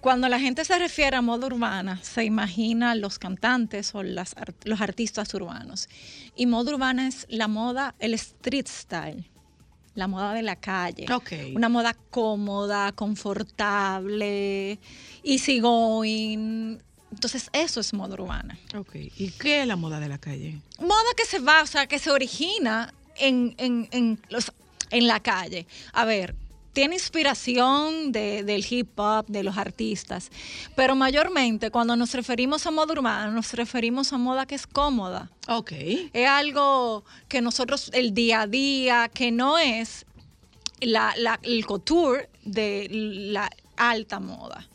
Cuando la gente se refiere a moda urbana, se imagina los cantantes o las los artistas urbanos. Y moda urbana es la moda, el street style, la moda de la calle. Ok. Una moda cómoda, confortable, easy going. Entonces, eso es moda urbana. Ok. ¿Y qué es la moda de la calle? moda que se va, o sea, que se origina en, en, en, los, en la calle. A ver, tiene inspiración de- del hip hop, de los artistas, pero mayormente cuando nos referimos a moda urbana, nos referimos a moda que es cómoda. Ok. Es algo que nosotros, el día a día, que no es la, la- el couture de la alta moda.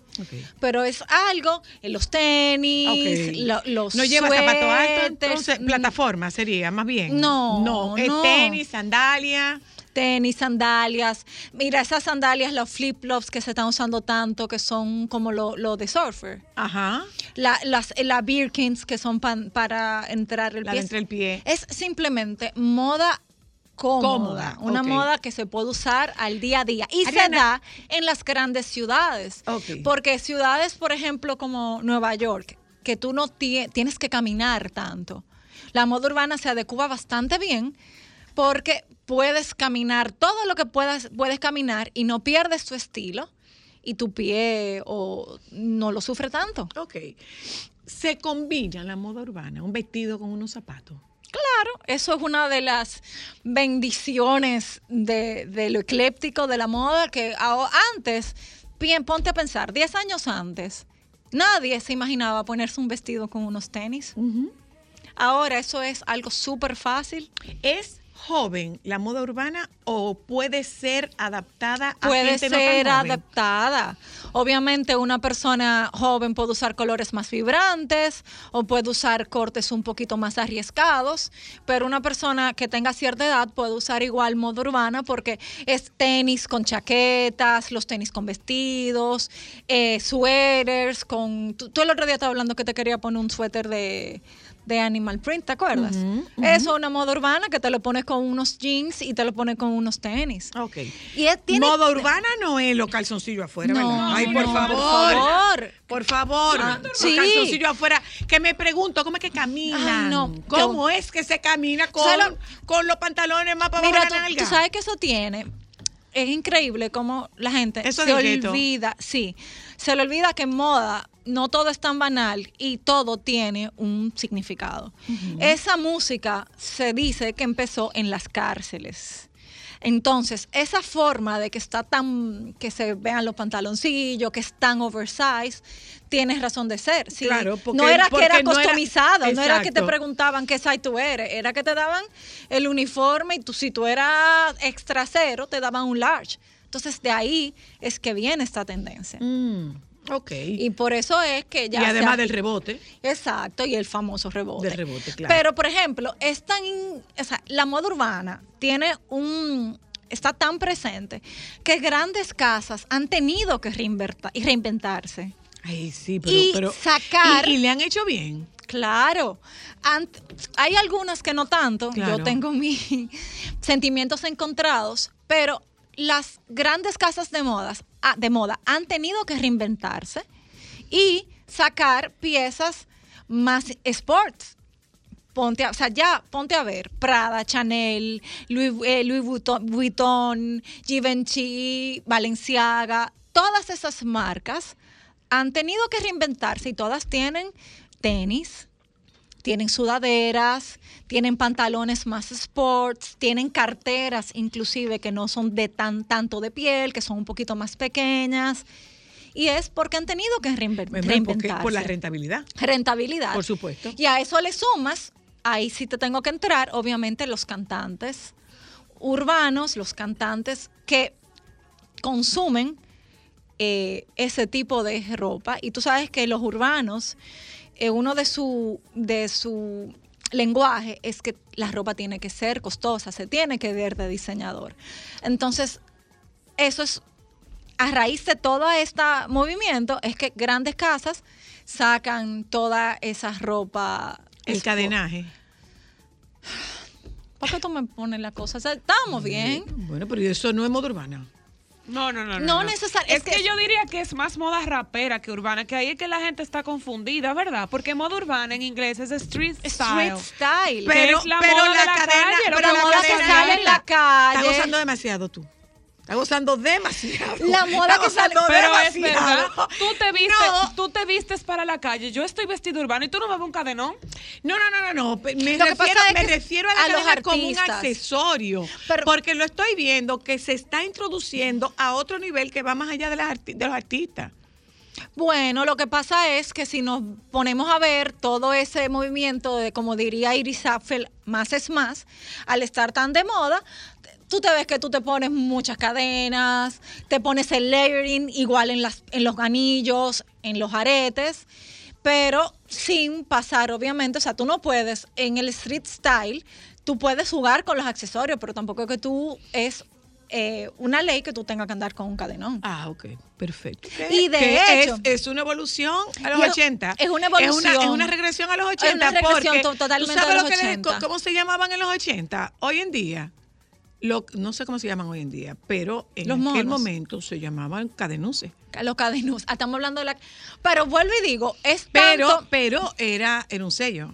Pero es algo, en los tenis, Ok. lo- los No lleva zapato alto, entonces mm, plataforma sería más bien. No, no, es no. tenis, sandalia. tenis, sandalias. Mira, esas sandalias, los flip-flops que se están usando tanto, que son como lo, lo de surfer. Ajá. La, las la Birkins, que son pan- para entrar el La pie. de entre el pie. Es simplemente moda cómoda. Cómoda, una moda que se puede usar al día a día. Y se da en las grandes ciudades. Porque ciudades, por ejemplo, como Nueva York, que tú no tie- tienes que caminar tanto. La moda urbana se adecua bastante bien porque puedes caminar todo lo que puedas, puedes caminar y no pierdes tu estilo y tu pie o no lo sufre tanto. Ok. Se combina la moda urbana, un vestido con unos zapatos. Claro, eso es una de las bendiciones de, de lo ecléptico de la moda que antes, bien, ponte a pensar, 10 años antes, nadie se imaginaba ponerse un vestido con unos tenis. Ahora eso es algo súper fácil. Es joven la moda urbana o puede ser adaptada a puede gente no tan ser joven? adaptada. Obviamente una persona joven puede usar colores más vibrantes o puede usar cortes un poquito más arriesgados, pero una persona que tenga cierta edad puede usar igual moda urbana porque es tenis con chaquetas, los tenis con vestidos, eh, suéteres con... Tú, tú el otro día estabas hablando que te quería poner un suéter de de Animal Print, ¿te acuerdas? Eso es una moda urbana que te lo pones con unos jeans y te lo pones con unos tenis. Ok. Y es- tiene- Moda urbana no es los calzoncillos afuera, No, ¿verdad? Ay, por no, favor. por favor. Por favor. Ah, los sí. calzoncillos afuera. Que me pregunto, ¿cómo es que caminan? Ay, no. ¿Cómo es que se camina con, ¿Sabes lo- con los pantalones más para Mira, abajo de la nalga? tú sabes que eso tiene. Es increíble cómo la gente Eso se olvida, sí, se le olvida que en moda no todo es tan banal y todo tiene un significado. Esa música se dice que empezó en las cárceles. Entonces, esa forma de que está tan, que se vean los pantaloncillos, que es tan oversized, tienes razón de ser. Sí, Claro, porque- no era que era no era- customizado, no era que te preguntaban qué size tú eres, era que te daban el uniforme y tú, si tú eras extra cero, te daban un large. Entonces, de ahí es que viene esta tendencia. Mm, ok. Y por eso es que ya. y además ha- del rebote. Exacto, y el famoso rebote. Del rebote, claro. Pero, por ejemplo, es tan. in- o sea, la moda urbana tiene un. está tan presente que grandes casas han tenido que reinventarse. Ay, sí, pero. y pero sacar. y, y le han hecho bien. Claro. Ant- hay algunas que no tanto. Claro. Yo tengo mis sentimientos encontrados, pero las grandes casas de modas, de moda han tenido que reinventarse y sacar piezas más sports. Ponte o sea, ya ponte a ver Prada, Chanel, Louis, eh, Louis Vuitton, Givenchy, Balenciaga, todas esas marcas han tenido que reinventarse y todas tienen tenis, tienen sudaderas, tienen pantalones más sports, tienen carteras inclusive que no son de tan tanto de piel, que son un poquito más pequeñas. Y es porque han tenido que reinven- Porque- reinventarse. por la rentabilidad. Rentabilidad. Por supuesto. Y a eso le sumas, ahí sí te tengo que entrar, obviamente, los cantantes urbanos, los cantantes que consumen eh, ese tipo de ropa. Y tú sabes que los urbanos, eh, uno de su, de su lenguaje es que la ropa tiene que ser costosa, se tiene que ver de diseñador. Entonces, eso es a raíz de todo este movimiento es que grandes casas sacan toda esa ropa. El cadenaje. ¿Por qué tú me pones la cosa? O sea, estamos bien. Bueno, pero eso no es moda urbana. No, no, no. No necesar- Es, es que, que- yo diría que es más moda rapera que urbana, que ahí es que la gente está confundida, ¿verdad? Porque moda urbana en inglés es street style. Street style. Que Pero, es la pero moda la de la cadena, calle, pero la moda que sale en la calle. Está gozando demasiado tú. Está gozando demasiado. La moda Está que sale- gozando es demasiado. verdad. Tú te, vistes, No. tú te vistes para la calle. Yo estoy vestido urbano y tú no me ves un cadenón. No, no, no, no, no. Me, Lo que refiero, pasa es me que refiero a la a los como un accesorio. Pero- porque lo estoy viendo que se está introduciendo a otro nivel que va más allá de, las arti- de los artistas. Bueno, lo que pasa es que si nos ponemos a ver todo ese movimiento de, como diría Iris Apfel, más es más, al estar tan de moda, tú te ves que tú te pones muchas cadenas, te pones el layering igual en, las, en los anillos, en los aretes, pero sin pasar, obviamente, o sea, tú no puedes en el street style, tú puedes jugar con los accesorios, pero tampoco es que tú es eh, una ley que tú tengas que andar con un cadenón. Ah, ok, perfecto. Y de Que hecho- es, es una evolución a los Y es- 80. es una Es una, evolución. es una regresión a los Es 80. una regresión porque to- totalmente ¿tú sabes a los lo que le- 80. ¿Cómo se llamaban en los 80? Hoy en día, lo, no sé cómo se llaman hoy en día, pero en Los aquel monos. momento se llamaban cadenuces. los cadenus. Ah, Estamos hablando de la. Pero vuelvo y digo, es Pero, tanto- pero era, era un sello.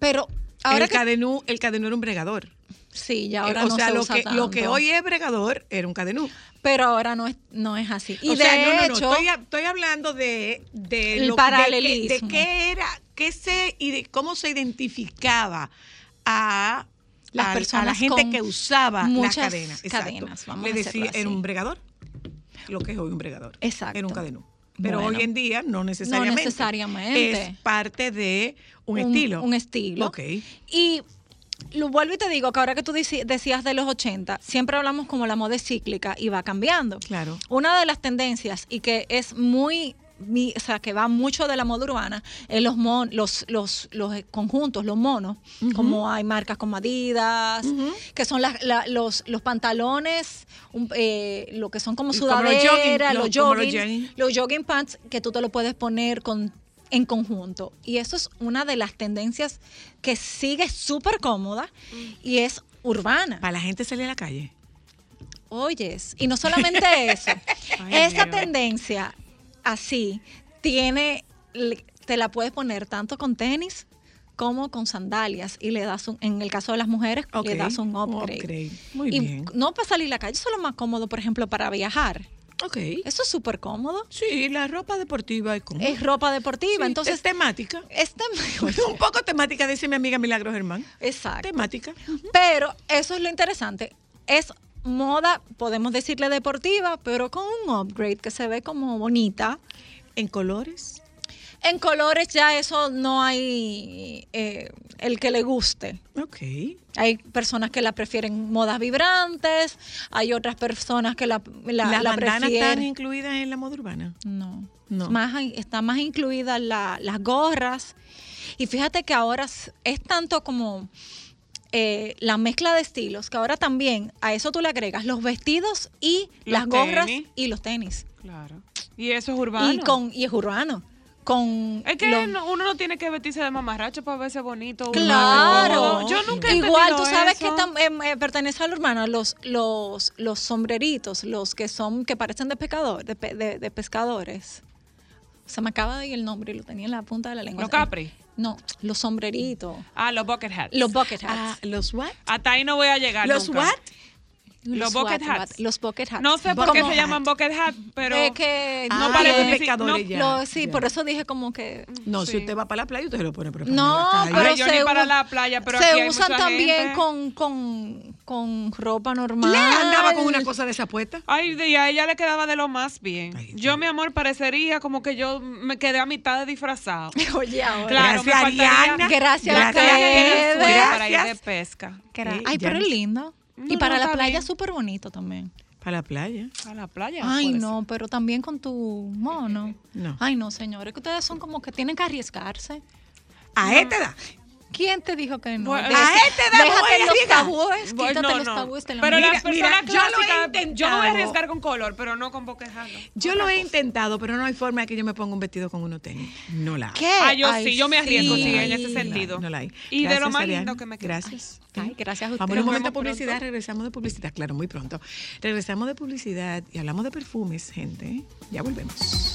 pero ahora el, que cadenú, el cadenú era un bregador. sí, ya ahora Eh, o no sea, se lo usa que, lo que tanto. hoy es bregador era un cadenú. pero ahora no es no es así. Y o de sea, no, no, no, hecho, estoy, a- estoy hablando de, de El lo- de qué- De, paralelismo. qué era, qué se, y de cómo se identificaba a, Las a- a personas la gente con que usaba muchas la cadena. Exacto. cadenas, vamos Le a decía, era un bregador, lo que es hoy un bregador. Exacto. Era un cadenú. Pero Bueno. hoy en día no necesariamente. necesariamente. Es parte de un, estilo. Un estilo. Ok. Y lo vuelvo y te digo que ahora que tú decías de los 80, siempre hablamos como la moda es cíclica y va cambiando. Claro. Una de las tendencias y que es muy mi- o sea, que va mucho de la moda urbana, es los, mon- los, los, los conjuntos, los monos, como hay marcas como Adidas, que son la- los, los pantalones, un- eh, lo que son como los sudaderas, jogging, los, jogging, los jogging pants, que tú te lo puedes poner con en conjunto. Y eso es una de las tendencias que sigue súper cómoda y es urbana. Para la gente salir a la calle. Oyes, y no solamente eso, esa tendencia así tiene, te la puedes poner tanto con tenis como con sandalias y le das un, en el caso de las mujeres, Ok, le das un upgrade. upgrade. Muy y bien. no para salir a la calle, eso es lo más cómodo, por ejemplo, para viajar. Ok. Eso es súper cómodo. Sí, la ropa deportiva es como. Es ropa deportiva, Sí, entonces es temática. es un poco temática, dice mi amiga Milagro Germán. Exacto. Temática. Pero eso es lo interesante. Es moda, podemos decirle deportiva, pero con un upgrade que se ve como bonita. En colores. En colores ya eso no hay eh, el que le guste. Ok. Hay personas que la prefieren modas vibrantes, hay otras personas que la, la, ¿Las la bandanas prefieren. están incluidas en la moda urbana? No. No. Más, está más incluida la- las gorras. Y fíjate que ahora es tanto como eh, la mezcla de estilos, que ahora también a eso tú le agregas los vestidos y Los las gorras tenis. y los tenis. Claro. Y eso es urbano. Y, con, y es urbano. Con Es que los- uno no tiene que vestirse de mamarracho para verse bonito. Claro. Yo nunca he Igual, tú sabes eso. que em, eh, pertenece al urbano, los, los, los sombreritos, los que son, que parecen de pescador, de, pe- de- de pescadores. Se me acaba de ir el nombre y lo tenía en la punta de la lengua. Los Capri. No, los sombreritos. Ah, los bucket hats. Los bucket hats. Ah, ¿Los what? Hasta ahí no voy a llegar ¿Los nunca. what? Los bucket hats. Los bucket hats. No sé por qué se llaman bucket hat, pero Es que Ah, no parece los ni si- pescadores no- ya. lo- sí, ya. por eso dije como que No, si usted va para la playa, usted se lo pone, pero no, pero Ay, yo se ni para la playa, pero se aquí hay usan mucha también gente. con, con, con ropa normal. Le andaba con una cosa de esa puesta. Ay, y a ella le quedaba de lo más bien. Ay, yo, sí. mi amor, parecería como que yo me quedé a mitad de disfrazado. Oye, ahora. Claro, Gracias, Ariana. Gracias la a suelo para ir de Gracias. pesca. Que era- Ay, pero es lindo. Y No, para no, la playa bien. súper bonito también. Para la playa. A la playa. Ay, no, pero también con tu mono. No. Ay, no, señores, que ustedes son como que tienen que arriesgarse. A esta edad. ¿Quién te dijo que no? Bueno, a esta edad me voy a Déjate los tabúes, Bueno, quítate no, los no. tabúes la Pero mente. las Mira, personas mira, yo lo he clásicas, yo me voy a intentado. arriesgar con color, pero no con boquejalo. Yo lo he intentado, pero no hay forma de que yo me ponga un vestido con unos tenis. No la hay. ¿Qué? Ah, yo Ay, sí, yo me arriesgo, sí, en ese sentido. No la hay. Y de lo Gracias, más lindo que me queda. Gracias. Ay, gracias a Vamos ustedes. un momento de publicidad, pronto. regresamos de publicidad, claro, muy pronto. Regresamos de publicidad y hablamos de perfumes, gente. Ya volvemos.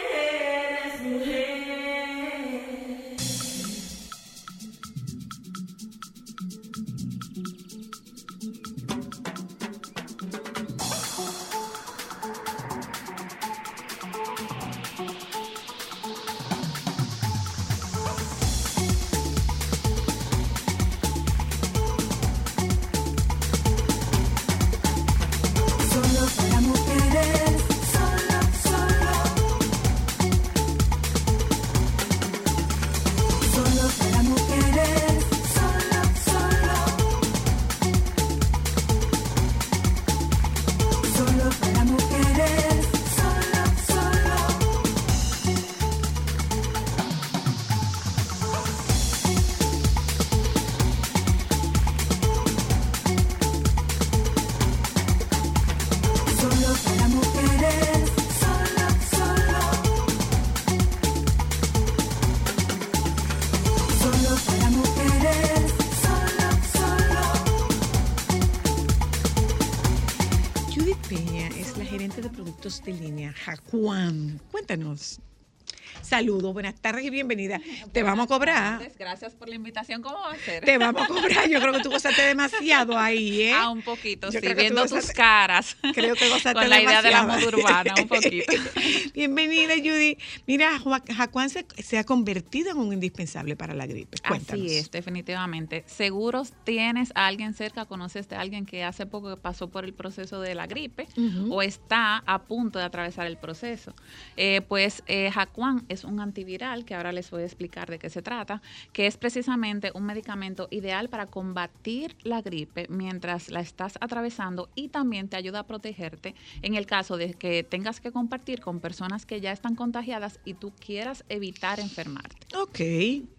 Cuéntanos. Saludos, buenas tardes y bienvenida. Te vamos a cobrar. Gracias por la invitación. ¿Cómo va a ser? Te vamos a cobrar. Yo creo que tú gozaste demasiado ahí, ¿eh? Ah, un poquito, Yo sí, viendo tus gozaste- caras. Creo que gozaste Con la idea de la moda urbana, un poquito. Bienvenida, Judy. Mira, Jacuán se, se ha convertido en un indispensable para la gripe. Cuéntanos. Así es, definitivamente. Seguros tienes a alguien cerca, conoces de alguien que hace poco pasó por el proceso de la gripe o está a punto de atravesar el proceso. Eh, pues eh, Jacuán es un antiviral, que ahora les voy a explicar de qué se trata, que es precisamente un medicamento ideal para combatir la gripe mientras la estás atravesando y también te ayuda a protegerte en el caso de que tengas que compartir con personas que ya están contagiadas y tú quieras evitar enfermarte. Ok.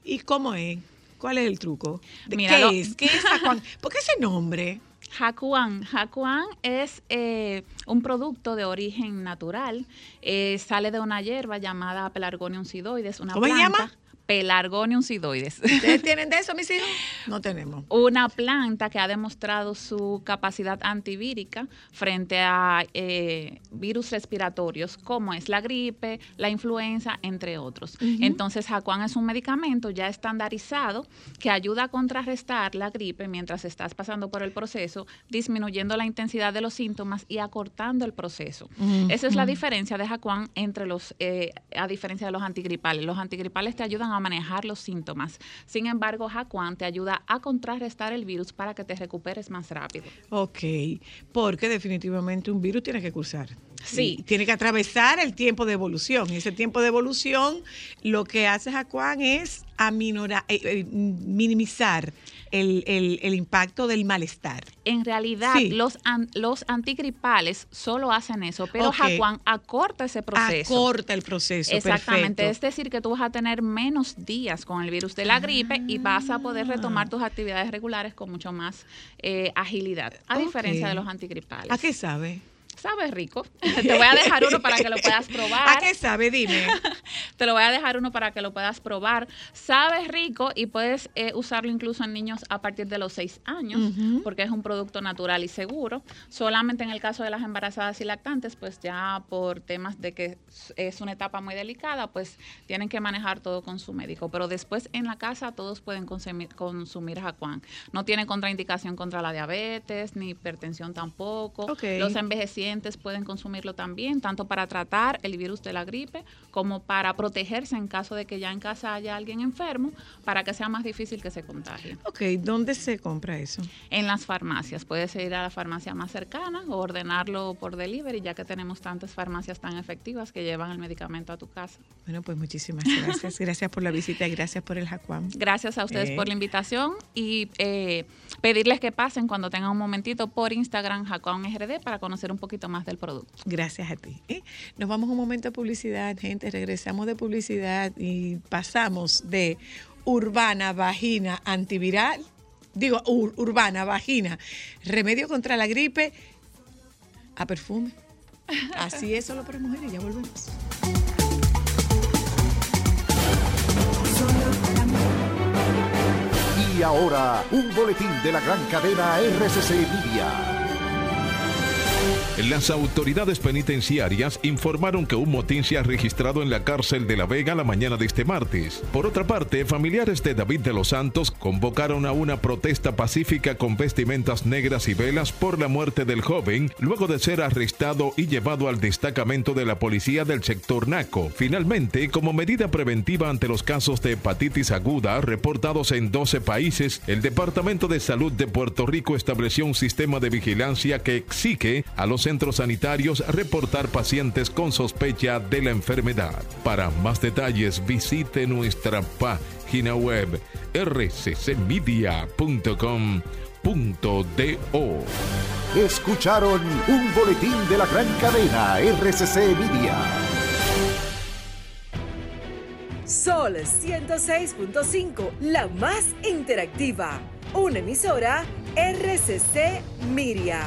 ¿Y cómo es? ¿Cuál es el truco? ¿De Mira, ¿Qué lo- es? ¿Qué es? ¿Por qué ese nombre? Jacuán. Jacuán es eh, un producto de origen natural. Eh, sale de una hierba llamada Pelargonium sidoides. Una ¿Cómo se planta. llama? Pelargonium sidoides. ¿Ustedes tienen de eso, mis hijos? No tenemos. Una planta que ha demostrado su capacidad antivírica frente a eh, virus respiratorios como es la gripe, la influenza, entre otros. Entonces, Jacuán es un medicamento ya estandarizado que ayuda a contrarrestar la gripe mientras estás pasando por el proceso, disminuyendo la intensidad de los síntomas y acortando el proceso. Esa es la diferencia de Jacuán entre los, eh, a diferencia de los antigripales. Los antigripales te ayudan a manejar los síntomas. Sin embargo, Jacuán te ayuda a contrarrestar el virus para que te recuperes más rápido. Ok, porque definitivamente un virus tiene que cursar. Sí. Y tiene que atravesar el tiempo de evolución. Y ese tiempo de evolución lo que hace Jacuán es aminorar, eh, eh, minimizar el, el- el impacto del malestar. En realidad, Sí. los, an- los antigripales solo hacen eso, pero Ok. Jacuán acorta ese proceso. Acorta el proceso. Exactamente, perfecto. es decir, que tú vas a tener menos días con el virus de la gripe y vas a poder retomar tus actividades regulares con mucho más eh, agilidad, a diferencia de los antigripales. ¿A qué sabe? Sabe rico. Te voy a dejar uno para que lo puedas probar. ¿A qué sabe? Dime. Te lo voy a dejar uno para que lo puedas probar. Sabe rico y puedes eh, usarlo incluso en niños a partir de los 6 años, porque es un producto natural y seguro. Solamente en el caso de las embarazadas y lactantes, pues ya por temas de que es- una etapa muy delicada, pues tienen que manejar todo con su médico. Pero después en la casa todos pueden consumir, consumir Jacuán. No tiene contraindicación contra la diabetes, ni hipertensión tampoco. Los envejecientes pueden consumirlo también, tanto para tratar el virus de la gripe como para protegerse en caso de que ya en casa haya alguien enfermo, para que sea más difícil que se contagie. Ok, ¿dónde se compra eso? En las farmacias, puedes ir a la farmacia más cercana o ordenarlo por delivery, ya que tenemos tantas farmacias tan efectivas que llevan el medicamento a tu casa. Bueno, pues muchísimas gracias. Gracias por la visita y gracias por el Jacuán. Gracias a ustedes Eh. por la invitación y eh, pedirles que pasen cuando tengan un momentito por Instagram, Jacuán RD, para conocer un poquito más del producto. Gracias a ti. ¿eh? Nos vamos a un momento de publicidad, gente. Regresamos de publicidad y pasamos de urbana, vagina, antiviral. Digo, ur- urbana, vagina, remedio contra la gripe, a perfume. Así es solo para mujeres. Ya volvemos. Y ahora, un boletín de la gran cadena RCC Media. Las autoridades penitenciarias informaron que un motín se ha registrado en la cárcel de La Vega la mañana de este martes. Por otra parte, familiares de David de los Santos convocaron a una protesta pacífica con vestimentas negras y velas por la muerte del joven, luego de ser arrestado y llevado al destacamento de la policía del sector Naco. Finalmente, como medida preventiva ante los casos de hepatitis aguda reportados en 12 países, el Departamento de Salud de Puerto Rico estableció un sistema de vigilancia que exige a los centros sanitarios reportar pacientes con sospecha de la enfermedad. Para más detalles visite nuestra página web rccmedia.com.do. Escucharon un boletín de la gran cadena RCC Media. Sol 106.5, la más interactiva. Una emisora RCC Miria.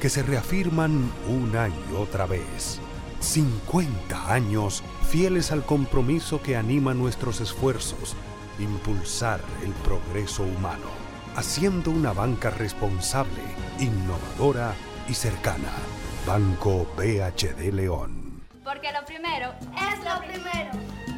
que se reafirman una y otra vez. 50 años fieles al compromiso que anima nuestros esfuerzos, impulsar el progreso humano, haciendo una banca responsable, innovadora y cercana. Banco BHD León. Porque lo primero es lo primero.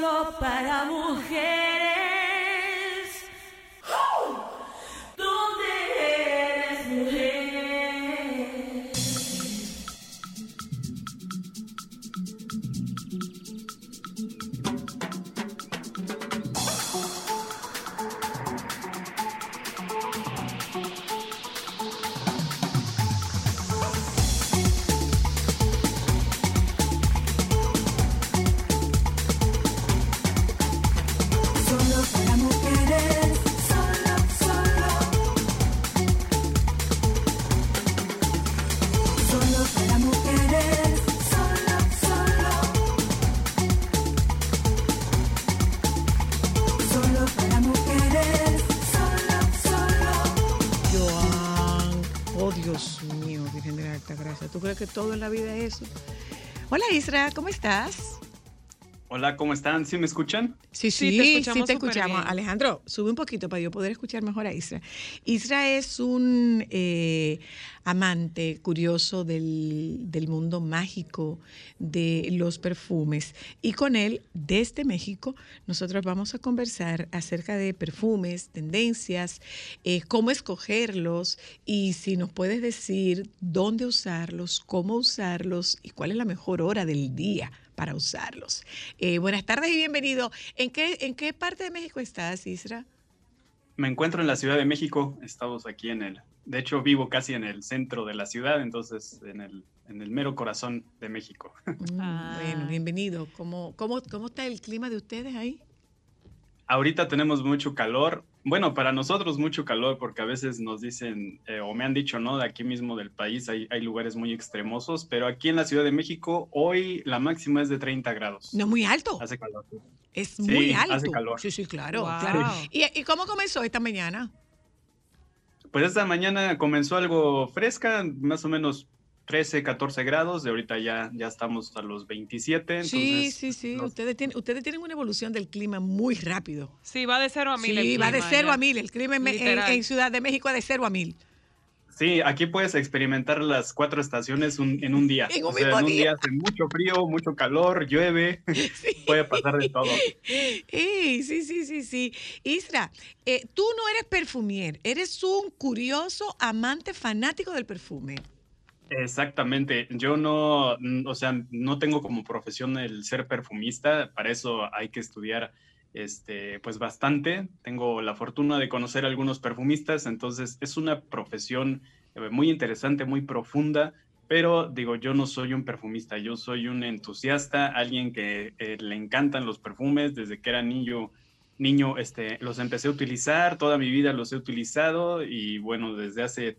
Solo para mujeres. Todo en la vida es eso? Hola Isra, ¿cómo estás? Hola, ¿cómo están? ¿Sí me escuchan? Sí, sí, Sí, sí, te te escuchamos escuchamos. súper bien. Alejandro, sube un poquito para yo poder escuchar mejor a Isra. Isra es un eh, amante curioso del, del mundo mágico de los perfumes. Y con él, desde México, nosotros vamos a conversar acerca de perfumes, tendencias, eh, cómo escogerlos y si nos puedes decir dónde usarlos, cómo usarlos y cuál es la mejor hora del día para usarlos. Eh, buenas tardes y bienvenido. ¿En qué, ¿En qué parte de México estás, Isra? Me encuentro en la Ciudad de México. Estamos aquí en el. De hecho, vivo casi en el centro de la ciudad, entonces en el, en el mero corazón de México. Mm, Bueno, bienvenido. ¿Cómo, cómo, ¿Cómo está el clima de ustedes ahí? Ahorita tenemos mucho calor. Bueno, para nosotros mucho calor, porque a veces nos dicen, eh, o me han dicho, ¿no? De aquí mismo del país hay, hay lugares muy extremosos, pero aquí en la Ciudad de México hoy la máxima es de 30 grados. No es muy alto. Hace calor. Es Sí, muy alto. hace calor. Sí, sí, claro. Wow. claro. Sí. ¿Y, y cómo comenzó esta mañana? Pues esta mañana comenzó algo fresca, más o menos 13, 14 grados, de ahorita ya, ya estamos a los 27. sí, entonces, sí, sí. Ustedes, tienen, ustedes tienen una evolución del clima muy rápido. Sí, va de cero a mil. Sí, el va de clima cero ya. a mil. El clima en, en- Literal. en Ciudad de México es de cero a mil. Sí, aquí puedes experimentar las cuatro estaciones un- en un día. En un O sea, mismo en un día. día hace mucho frío, mucho calor, llueve, puede pasar de todo. Sí, sí, sí, sí, sí. Isra, eh, tú no eres perfumier, eres un curioso amante fanático del perfume. Exactamente. Yo no, o sea, no tengo como profesión el ser perfumista. Para eso hay que estudiar, este, pues bastante. Tengo la fortuna de conocer algunos perfumistas, entonces es una profesión eh, muy interesante, muy profunda. Pero digo, yo no soy un perfumista, yo soy un entusiasta, alguien que eh, le encantan los perfumes desde que era niño. Niño, este, los empecé a utilizar, toda mi vida los he utilizado y bueno, desde hace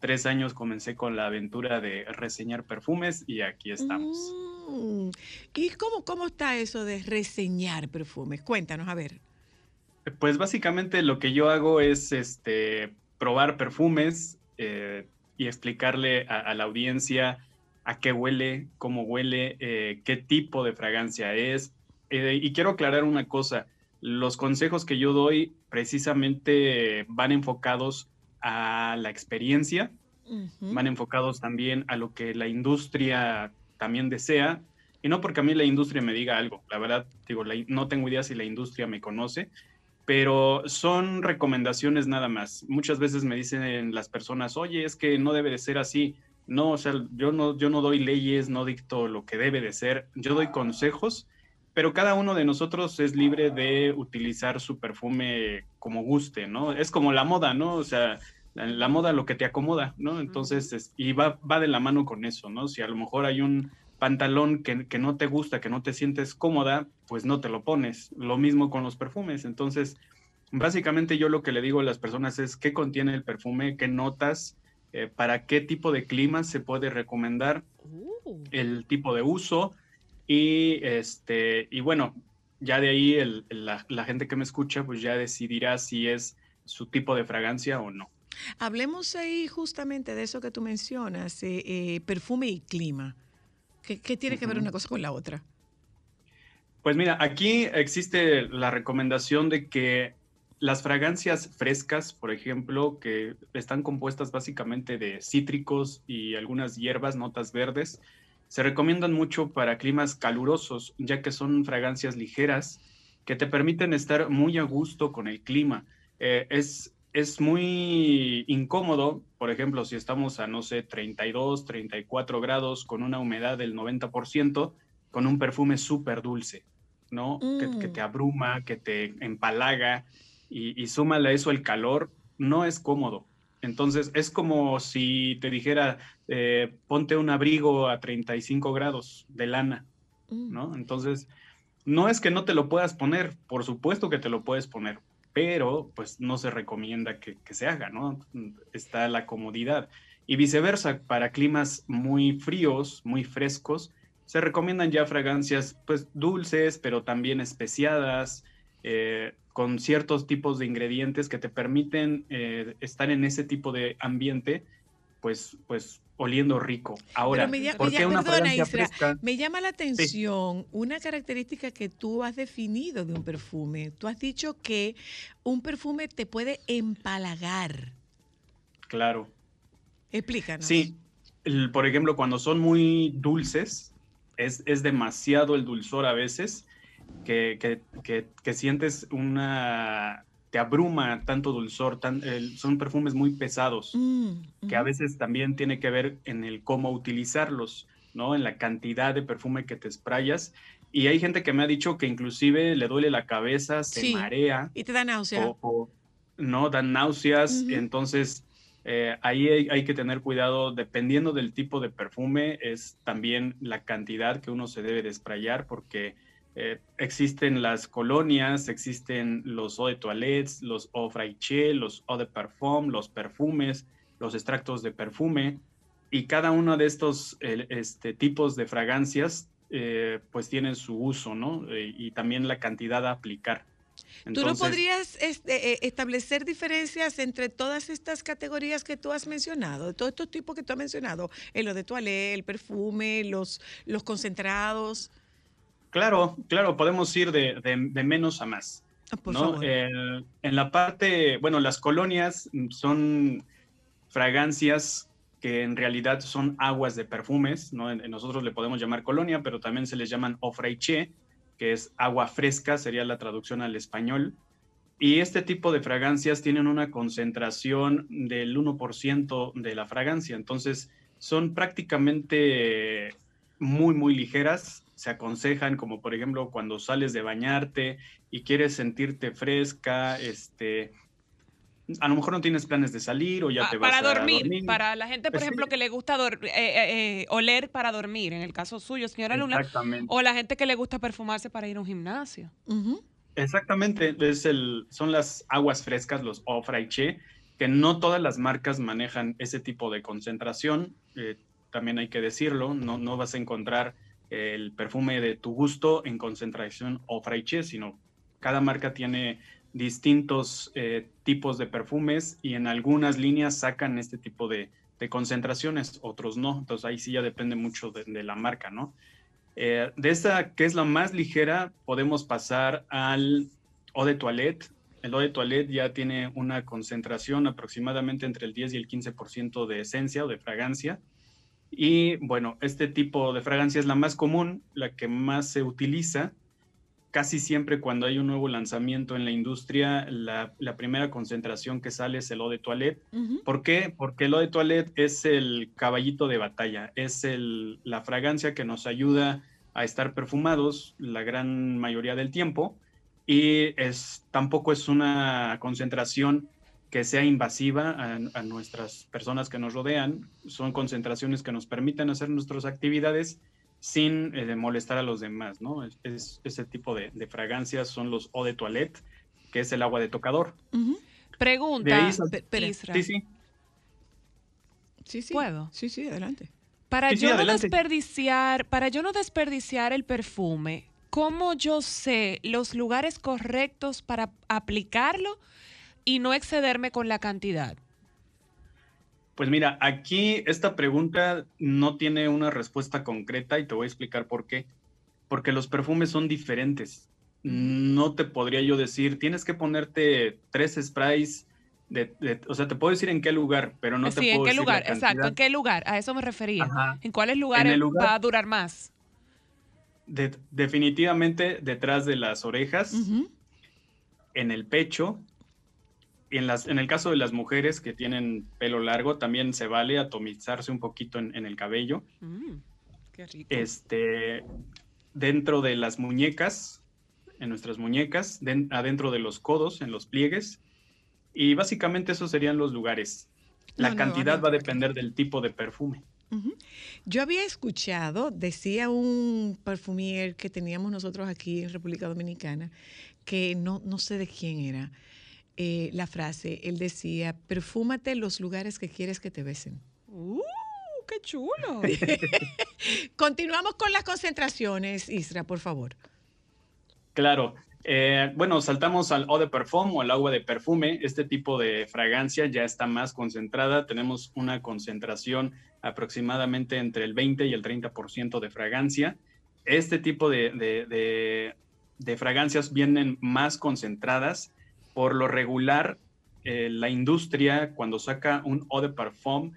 tres años comencé con la aventura de reseñar perfumes y aquí estamos. Mm, ¿Y cómo, cómo está eso de reseñar perfumes? Cuéntanos, a ver. Pues básicamente lo que yo hago es este, probar perfumes eh, y explicarle a, a la audiencia a qué huele, cómo huele, eh, qué tipo de fragancia es. Eh, y quiero aclarar una cosa, los consejos que yo doy precisamente van enfocados a la experiencia, van enfocados también a lo que la industria también desea. Y no porque a mí la industria me diga algo, la verdad, digo, la- no tengo idea si la industria me conoce, pero son recomendaciones nada más. Muchas veces me dicen las personas, oye, es que no debe de ser así. No, o sea, yo no, yo no doy leyes, no dicto lo que debe de ser, yo doy consejos, pero cada uno de nosotros es libre de utilizar su perfume como guste, ¿no? Es como la moda, ¿no? O sea, la, moda lo que te acomoda, ¿no? Entonces, es- y va, va de la mano con eso, ¿no? Si a lo mejor hay un pantalón que, que no te gusta, que no te sientes cómoda, pues no te lo pones. Lo mismo con los perfumes. Entonces, básicamente yo lo que le digo a las personas es qué contiene el perfume, qué notas, eh, para qué tipo de clima se puede recomendar, el tipo de uso y este y bueno, ya de ahí el- la, la gente que me escucha pues ya decidirá si es su tipo de fragancia o no. Hablemos ahí justamente de eso que tú mencionas, eh, eh, perfume y clima. ¿Qué, qué tiene que ver una cosa con la otra? Pues mira, aquí existe la recomendación de que las fragancias frescas, por ejemplo, que están compuestas básicamente de cítricos y algunas hierbas, notas verdes, se recomiendan mucho para climas calurosos, ya que son fragancias ligeras que te permiten estar muy a gusto con el clima. Eh, es, es muy incómodo, por ejemplo, si estamos a, no sé, 32, 34 grados con una humedad del 90%, con un perfume súper dulce, ¿no? Que, que te abruma, que te empalaga y, y súmale a eso el calor, no es cómodo. Entonces es como si te dijera, eh, ponte un abrigo a 35 grados de lana, ¿no? Entonces, no es que no te lo puedas poner, por supuesto que te lo puedes poner, pero pues no se recomienda que, que se haga, ¿no? Está la comodidad. Y viceversa, para climas muy fríos, muy frescos, se recomiendan ya fragancias pues dulces, pero también especiadas, eh, con ciertos tipos de ingredientes que te permiten eh, estar en ese tipo de ambiente, pues, pues oliendo rico. Ahora, me, lla- ¿por me qué lla- una perdona, Isra, fresca? me llama la atención una característica que tú has definido de un perfume. Tú has dicho que un perfume te puede empalagar. Claro. Explícanos. Sí, el- por ejemplo, cuando son muy dulces, es, es demasiado el dulzor a veces que, que- que- que sientes una... te abruma tanto dulzor, tan- son perfumes muy pesados, que a veces también tiene que ver en el cómo utilizarlos, ¿no? En la cantidad de perfume que te sprayas. Y hay gente que me ha dicho que inclusive le duele la cabeza, se Sí, marea. Y te da náusea. o- o no dan náuseas, entonces eh, ahí hay, hay que tener cuidado, dependiendo del tipo de perfume, es también la cantidad que uno se debe de sprayar, porque eh, existen las colonias, existen los eau de toilette, los eau fraiche, los eau de parfum, los perfumes, los extractos de perfume, y cada uno de estos eh, este, tipos de fragancias eh, pues tienen su uso, ¿no? Eh, y también la cantidad a aplicar. ¿Tú no Entonces, podrías este, eh, establecer diferencias entre todas estas categorías que tú has mencionado, todos estos tipos que tú has mencionado, el lo de toilette, el perfume, los, los concentrados? Claro, claro, podemos ir de, de- de menos a más. por ¿no? favor. El- en la parte, bueno, las colonias son fragancias que en realidad son aguas de perfumes, ¿no? Nosotros le podemos llamar colonia, pero también se les llaman ofraiche, que es agua fresca, sería la traducción al español. Y este tipo de fragancias tienen una concentración del 1% de la fragancia, entonces son prácticamente muy, muy ligeras. Se aconsejan, como por ejemplo cuando sales de bañarte y quieres sentirte fresca, este, a lo mejor no tienes planes de salir o ya Ah, te vas para a dormir, dormir. para la gente, por Sí. ejemplo, que le gusta eh, eh, eh, oler para dormir, en el caso suyo, señora Luna, Exactamente. o la gente que le gusta perfumarse para ir a un gimnasio. Exactamente, es el, son las aguas frescas, los eau fraiche, que no todas las marcas manejan ese tipo de concentración, eh, también hay que decirlo, no, no vas a encontrar el perfume de tu gusto en concentración eau fraiche, sino cada marca tiene distintos eh, tipos de perfumes y en algunas líneas sacan este tipo de, de concentraciones, otros no, entonces ahí sí ya depende mucho de, de la marca, ¿no? Eh, de esta, que es la más ligera, podemos pasar al eau de toilette. El eau de toilette ya tiene una concentración aproximadamente entre el 10 y el 15% de esencia o de fragancia. Y bueno, este tipo de fragancia es la más común, la que más se utiliza. casi siempre cuando hay un nuevo lanzamiento en la industria, la, la primera concentración que sale es el eau de toilette. ¿Por qué? Porque el eau de toilette es el caballito de batalla, es el, la fragancia que nos ayuda a estar perfumados la gran mayoría del tiempo y es, tampoco es una concentración que sea invasiva a, a nuestras personas que nos rodean. Son concentraciones que nos permiten hacer nuestras actividades sin eh, molestar a los demás, ¿no? Es, es- ese tipo de, de fragancias son los eau de toilette, que es el agua de tocador. Pregunta, ahí. Sí, sí. Sí, sí. ¿Puedo? Sí, sí, adelante. Para Sí, sí, yo no desperdiciar, para yo no desperdiciar el perfume, ¿cómo yo sé los lugares correctos para aplicarlo y no excederme con la cantidad? Pues mira, aquí esta pregunta no tiene una respuesta concreta y te voy a explicar por qué. Porque los perfumes son diferentes. No te podría yo decir, tienes que ponerte tres sprays, de, de- o sea, te puedo decir en qué lugar, pero no te sí, puedo ¿en qué decir la lugar? Exacto. ¿en qué lugar? A eso me refería. Ajá. ¿En cuáles lugares lugar- va a durar más? De- definitivamente detrás de las orejas, en el pecho. Y en, las, en el caso de las mujeres que tienen pelo largo, también se vale atomizarse un poquito en, en el cabello. Mm, qué rico. Este, dentro de las muñecas, en nuestras muñecas, den- adentro de los codos, en los pliegues. Y básicamente esos serían los lugares. La No, no, cantidad va a depender del tipo de perfume. Yo había escuchado, decía un perfumier que teníamos nosotros aquí en República Dominicana, que no, no sé de quién era eh, la frase, él decía, perfúmate los lugares que quieres que te besen. ¡Uh, qué chulo! Continuamos con las concentraciones, Isra, por favor. Claro. Eh, bueno, saltamos al eau de perfume o al agua de perfume. Este tipo de fragancia ya está más concentrada. Tenemos una concentración aproximadamente entre el 20 y el 30% de fragancia. Este tipo de, de- de- de fragancias vienen más concentradas. Por lo regular, eh, la industria cuando saca un eau de perfume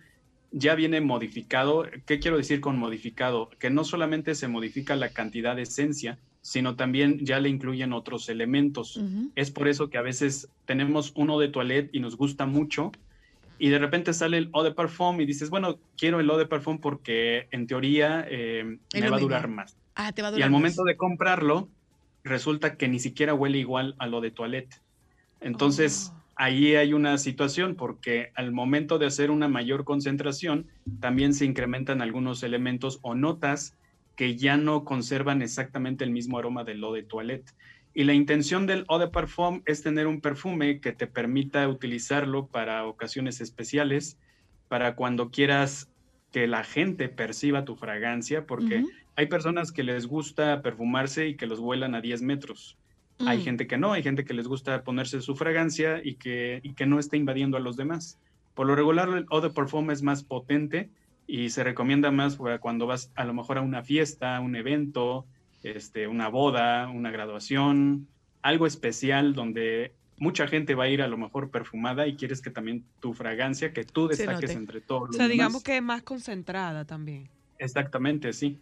ya viene modificado. ¿Qué quiero decir con modificado? Que no solamente se modifica la cantidad de esencia, sino también ya le incluyen otros elementos. Es por eso que a veces tenemos uno de toilette y nos gusta mucho y de repente sale el eau de parfum y dices, bueno, quiero el eau de parfum porque en teoría eh, me va a durar más. Ah, te va a Y durar al más. momento de comprarlo, resulta que ni siquiera huele igual a lo de toilette. Entonces, ahí hay una situación porque al momento de hacer una mayor concentración, también se incrementan algunos elementos o notas que ya no conservan exactamente el mismo aroma del eau de toilette. Y la intención del eau de parfum es tener un perfume que te permita utilizarlo para ocasiones especiales, para cuando quieras que la gente perciba tu fragancia, porque hay personas que les gusta perfumarse y que los vuelan a 10 metros. Hay Mm. gente que no, hay gente que les gusta ponerse su fragancia y que, y que no esté invadiendo a los demás. Por lo regular, el eau de perfume es más potente y se recomienda más cuando vas a lo mejor a una fiesta, un evento, este, una boda, una graduación, algo especial donde mucha gente va a ir a lo mejor perfumada y quieres que también tu fragancia, que tú destaques entre todos O los sea, demás. digamos que es más concentrada también. Exactamente, sí.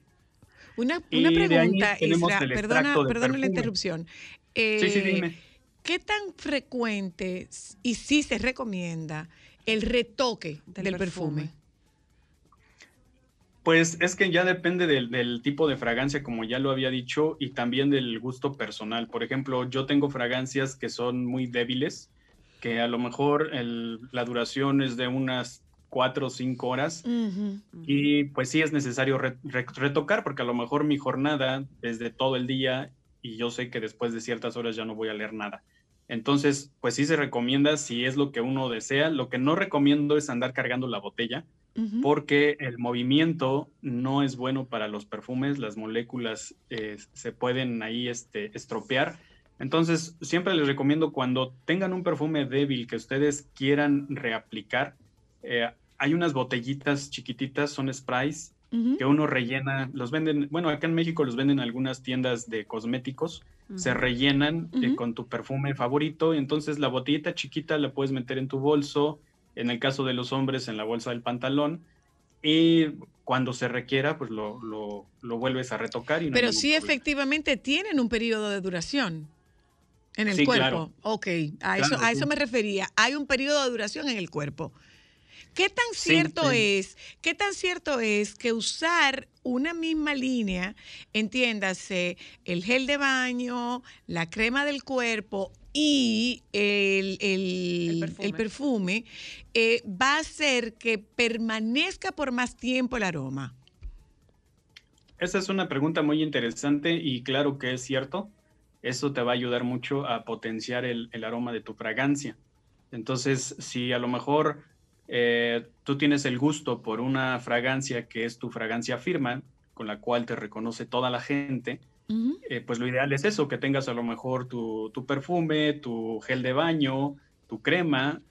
Una, una pregunta, el perdona, perdona la perfume. interrupción. Sí, sí, Eh, dime. ¿Qué tan frecuente y si se recomienda el retoque del, perfume? Pues es que ya depende del, del tipo de fragancia, como ya lo había dicho, y también del gusto personal. Por ejemplo, yo tengo fragancias que son muy débiles, que a lo mejor el- la duración es de unas cuatro o cinco horas. Y pues sí es necesario re- re- retocar porque a lo mejor mi jornada es de todo el día y yo sé que después de ciertas horas ya no voy a leer nada. Entonces, pues sí se recomienda si es lo que uno desea. Lo que no recomiendo es andar cargando la botella porque el movimiento no es bueno para los perfumes, las moléculas eh, se pueden ahí este, estropear. Entonces, siempre les recomiendo cuando tengan un perfume débil que ustedes quieran reaplicar, eh, hay unas botellitas chiquititas, son sprays que uno rellena, los venden, bueno, acá en México los venden en algunas tiendas de cosméticos, se rellenan eh, con tu perfume favorito, y entonces la botellita chiquita la puedes meter en tu bolso, en el caso de los hombres en la bolsa del pantalón, y cuando se requiera, pues lo, lo- lo vuelves a retocar. Y no hay Pero sí problema. efectivamente tienen un periodo de duración en el Sí, cuerpo. claro. Ok, a, eso, Claro, a sí. eso me refería. Hay un periodo de duración en el cuerpo. ¿Qué tan cierto sí. es, qué tan cierto es que usar una misma línea, entiéndase, el gel de baño, la crema del cuerpo y el, el- perfume. el perfume, eh, va a hacer que permanezca por más tiempo el aroma? Esa es una pregunta muy interesante y claro que es cierto. Eso te va a ayudar mucho a potenciar el, el aroma de tu fragancia. Entonces, si a lo mejor eh, tú tienes el gusto por una fragancia que es tu fragancia firma, con la cual te reconoce toda la gente, eh, pues lo ideal es eso, que tengas a lo mejor tu, tu perfume, tu gel de baño, tu crema,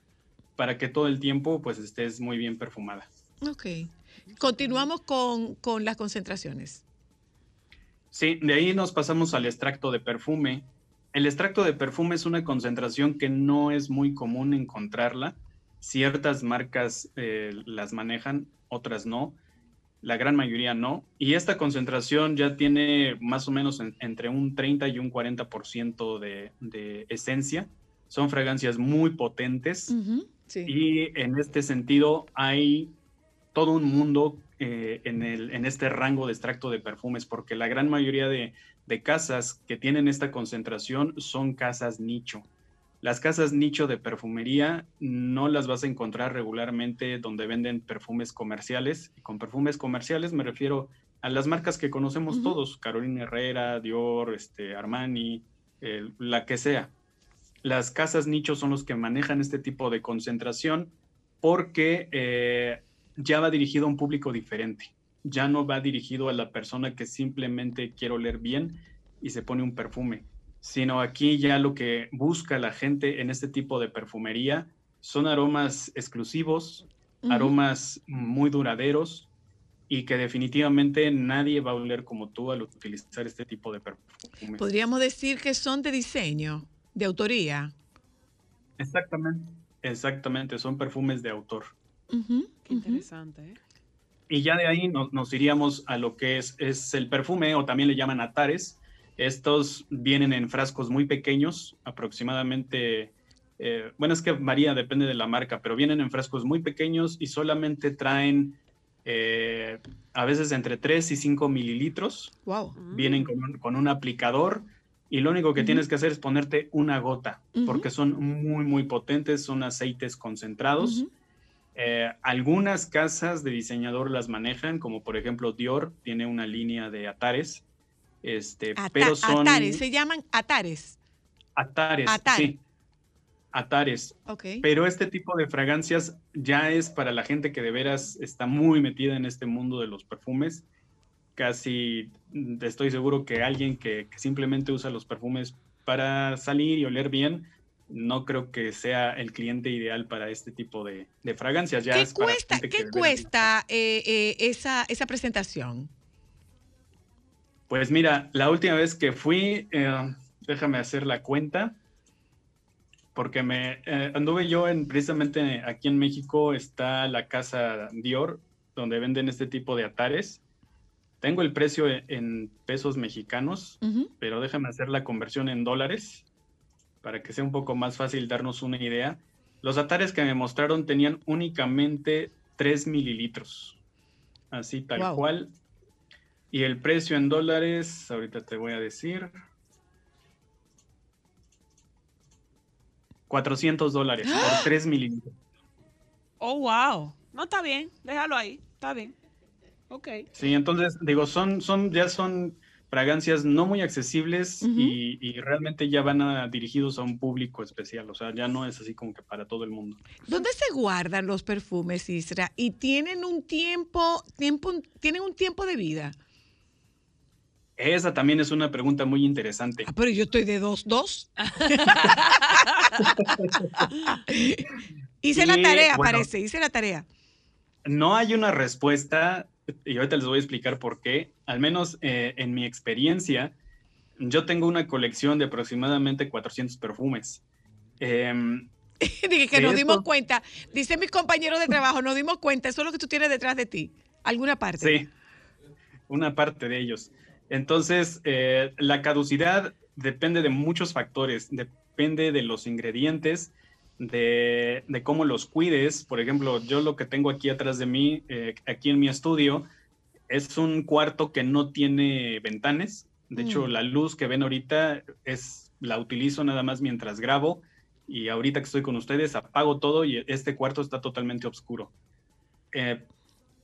para que todo el tiempo pues estés muy bien perfumada. Ok. Continuamos con, con las concentraciones. Sí, de ahí nos pasamos al extracto de perfume. El extracto de perfume es una concentración que no es muy común encontrarla. Ciertas marcas eh, las manejan, otras no. La gran mayoría no. Y esta concentración ya tiene más o menos en- entre un 30 y un 40% de, de esencia. Son fragancias muy potentes. Y en este sentido hay todo un mundo eh, en, el, en este rango de extracto de perfumes, porque la gran mayoría de, de casas que tienen esta concentración son casas nicho. Las casas nicho de perfumería no las vas a encontrar regularmente donde venden perfumes comerciales. Y con perfumes comerciales me refiero a las marcas que conocemos todos, Carolina Herrera, Dior, este, Armani, eh, la que sea. Las casas nicho son los que manejan este tipo de concentración porque eh, ya va dirigido a un público diferente. Ya no va dirigido a la persona que simplemente quiere oler bien y se pone un perfume, sino aquí ya lo que busca la gente en este tipo de perfumería son aromas exclusivos, Ujú. aromas muy duraderos y que definitivamente nadie va a oler como tú al utilizar este tipo de perfumes. Podríamos decir que son de diseño, de autoría. Exactamente. Exactamente, son perfumes de autor. Qué interesante, ¿eh? Y ya de ahí nos, nos iríamos a lo que es, es el perfume, o también le llaman atares. Estos vienen en frascos muy pequeños, aproximadamente, eh, bueno, es que varía, depende de la marca, pero vienen en frascos muy pequeños y solamente traen eh, a veces entre 3 y 5 mililitros. Wow. Vienen con un, con un aplicador y lo único que tienes que hacer es ponerte una gota, porque son muy, muy potentes, son aceites concentrados. Eh, algunas casas de diseñador las manejan, como por ejemplo Dior tiene una línea de atares, este, Ata- pero son Atares, se llaman atares. atares, Atar. sí, atares. Ok. Pero este tipo de fragancias ya es para la gente que de veras está muy metida en este mundo de los perfumes. Casi mm, estoy seguro que alguien que, que simplemente usa los perfumes para salir y oler bien, no creo que sea el cliente ideal para este tipo de, de fragancias. Ya ¿Qué cuesta, ¿qué cuesta eh, eh, esa, esa presentación? Pues mira, la última vez que fui, eh, déjame hacer la cuenta, porque me eh, anduve yo en precisamente aquí en México está la casa Dior, donde venden este tipo de atares. Tengo el precio en, en pesos mexicanos, pero déjame hacer la conversión en dólares para que sea un poco más fácil darnos una idea. Los atares que me mostraron tenían únicamente 3 mililitros, así tal Wow. cual. Y el precio en dólares, ahorita te voy a decir. 400 dólares por 3 mililitros. Oh, wow. No está bien, déjalo ahí, está bien. Ok. Sí, entonces digo, son, son, ya son fragancias no muy accesibles y, y realmente ya van a, dirigidos a un público especial. O sea, ya no es así como que para todo el mundo. ¿Dónde se guardan los perfumes, Isra? Y tienen un tiempo, tiempo, tienen un tiempo de vida. Esa también es una pregunta muy interesante. Ah, pero yo estoy de dos, dos. hice la tarea, bueno, parece, hice la tarea. No hay una respuesta y ahorita les voy a explicar por qué. Al menos eh, en mi experiencia, yo tengo una colección de aproximadamente 400 perfumes. Em, Dije que nos dimos cuenta, dice mis compañeros de trabajo, nos dimos cuenta, eso es lo que tú tienes detrás de ti, alguna parte. Sí, una parte de ellos. Entonces, eh, la caducidad depende de muchos factores, depende de los ingredientes, de, de cómo los cuides. Por ejemplo, yo lo que tengo aquí atrás de mí, eh, aquí en mi estudio, es un cuarto que no tiene ventanas. De hecho, Mm. la luz que ven ahorita es la utilizo nada más mientras grabo y ahorita que estoy con ustedes apago todo y este cuarto está totalmente oscuro. Eh,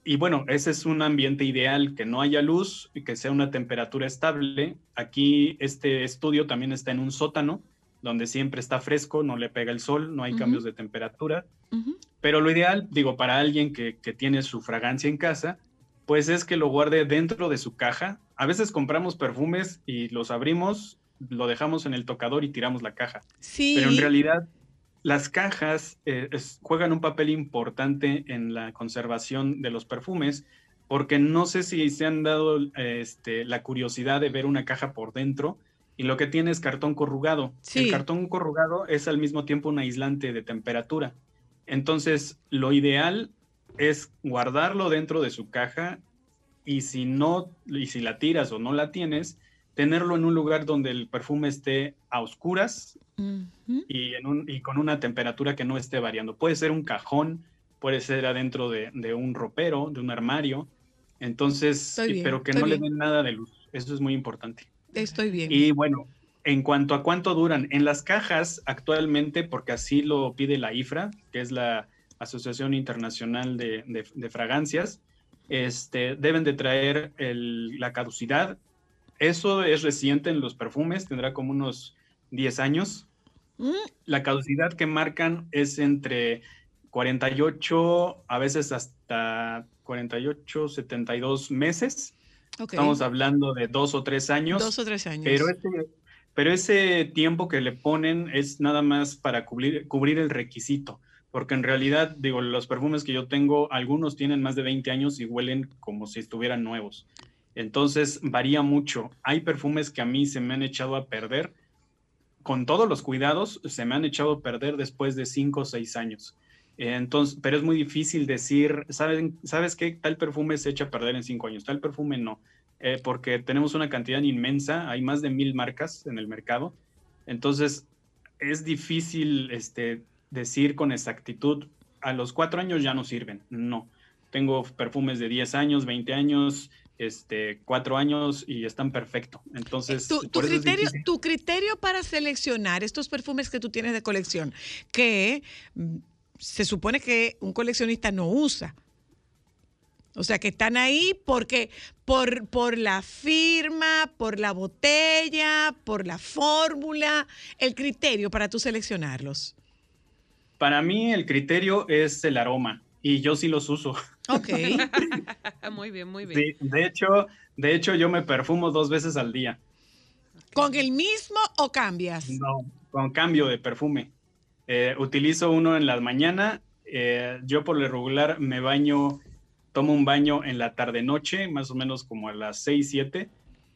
y bueno, ese es un ambiente ideal, que no haya luz y que sea una temperatura estable. Aquí este estudio también está en un sótano, donde siempre está fresco, no le pega el sol, no hay cambios de temperatura. Pero lo ideal, digo, para alguien que, que tiene su fragancia en casa, pues es que lo guarde dentro de su caja. A veces compramos perfumes y los abrimos, lo dejamos en el tocador y tiramos la caja. Sí. Pero en realidad las cajas eh, es- juegan un papel importante en la conservación de los perfumes, porque no sé si se han dado eh, este, la curiosidad de ver una caja por dentro y lo que tiene es cartón corrugado. Sí. El cartón corrugado es al mismo tiempo un aislante de temperatura. Entonces, lo ideal es guardarlo dentro de su caja y si no, y si la tiras o no la tienes, tenerlo en un lugar donde el perfume esté a oscuras y, en un, y con una temperatura que no esté variando. Puede ser un cajón, puede ser adentro de, de un ropero, de un armario. Entonces, bien, pero que no le den nada de luz. Eso es muy importante. Estoy bien. Y bueno, en cuanto a cuánto duran, en las cajas actualmente, porque así lo pide la IFRA, que es la Asociación Internacional de, de- de Fragancias, este, deben de traer el- la caducidad. Eso es reciente en los perfumes, tendrá como unos 10 años. La caducidad que marcan es entre 48, a veces hasta 48, 72 meses. Estamos hablando de dos o tres años. Dos o tres años. Pero ese, pero ese tiempo que le ponen es nada más para cubrir, cubrir el requisito. Porque en realidad, digo, los perfumes que yo tengo, algunos tienen más de 20 años y huelen como si estuvieran nuevos. Entonces, varía mucho. Hay perfumes que a mí se me han echado a perder. Con todos los cuidados, se me han echado a perder después de 5 o 6 años. Entonces, pero es muy difícil decir, ¿saben, ¿sabes qué? Tal perfume se echa a perder en 5 años, tal perfume no. Eh, porque tenemos una cantidad inmensa, hay más de mil marcas en el mercado. Entonces, es difícil este, decir con exactitud, a los cuatro años ya no sirven. No. Tengo perfumes de 10 años, 20 años, este, cuatro años y están perfecto. Entonces, Tu, criterio para seleccionar estos perfumes que tú tienes de colección, que mm, se supone que un coleccionista no usa. O sea, que están ahí porque por, por la firma, por la botella, por la fórmula, el criterio para tú seleccionarlos. Para mí el criterio es el aroma y yo sí los uso. Ok. muy bien, muy bien. Sí, de hecho, de hecho yo me perfumo dos veces al día. ¿Con el mismo o cambias? No, con cambio de perfume. Eh, utilizo uno en la mañana. eh, yo por lo regular me baño, tomo un baño en la tarde-noche, más o menos como a las 6, 7,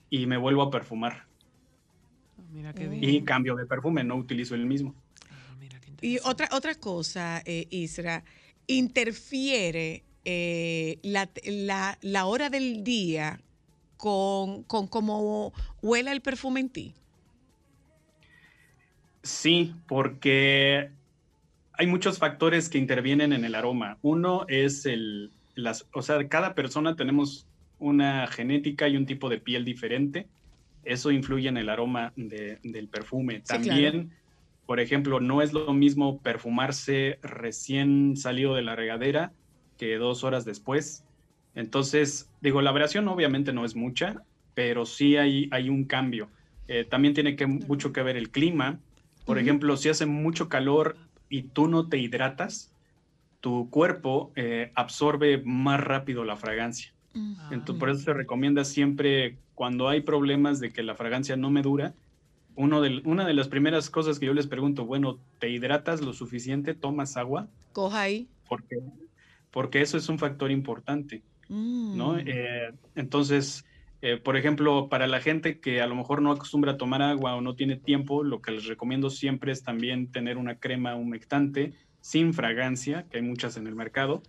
y me vuelvo a perfumar. Mira qué Y cambio de perfume, no utilizo el mismo. Y otra, otra cosa, eh, Isra, interfiere eh, la, la- la hora del día con, con cómo huela el perfume en ti. Sí, porque hay muchos factores que intervienen en el aroma. Uno es el, las, o sea, cada persona tenemos una genética y un tipo de piel diferente. Eso influye en el aroma de- del perfume. Sí, También, por ejemplo, no es lo mismo perfumarse recién salido de la regadera que dos horas después. Entonces, digo, la variación obviamente no es mucha, pero sí hay, hay un cambio. Eh, también tiene que, mucho que ver el clima. Por ejemplo, si hace mucho calor y tú no te hidratas, tu cuerpo eh, absorbe más rápido la fragancia. Entonces, por eso se recomienda siempre, cuando hay problemas de que la fragancia no me dura, uno de, una de las primeras cosas que yo les pregunto, bueno, ¿te hidratas lo suficiente? ¿Tomas agua? Coja ahí. Porque, porque eso es un factor importante. ¿no? Mm. Eh, entonces, Eh, por ejemplo, para la gente que a lo mejor no acostumbra a tomar agua o no tiene tiempo, lo que les recomiendo siempre es también tener una crema humectante sin fragancia, que hay muchas en el mercado,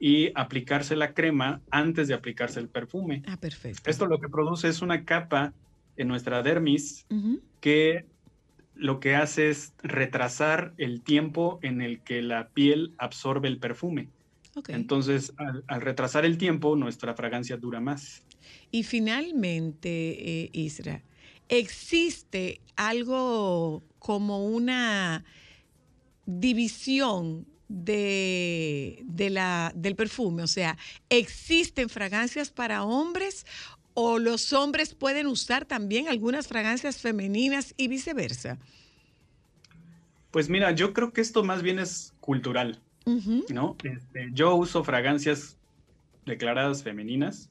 y aplicarse la crema antes de aplicarse el perfume. Ah, perfecto. Esto lo que produce es una capa en nuestra dermis que lo que hace es retrasar el tiempo en el que la piel absorbe el perfume. Entonces, al, al retrasar el tiempo, nuestra fragancia dura más. Y finalmente, eh, Isra, ¿existe algo como una división de, de la, del perfume? O sea, ¿existen fragancias para hombres o los hombres pueden usar también algunas fragancias femeninas y viceversa? Pues mira, yo creo que esto más bien es cultural, ¿no? Este, yo uso fragancias declaradas femeninas,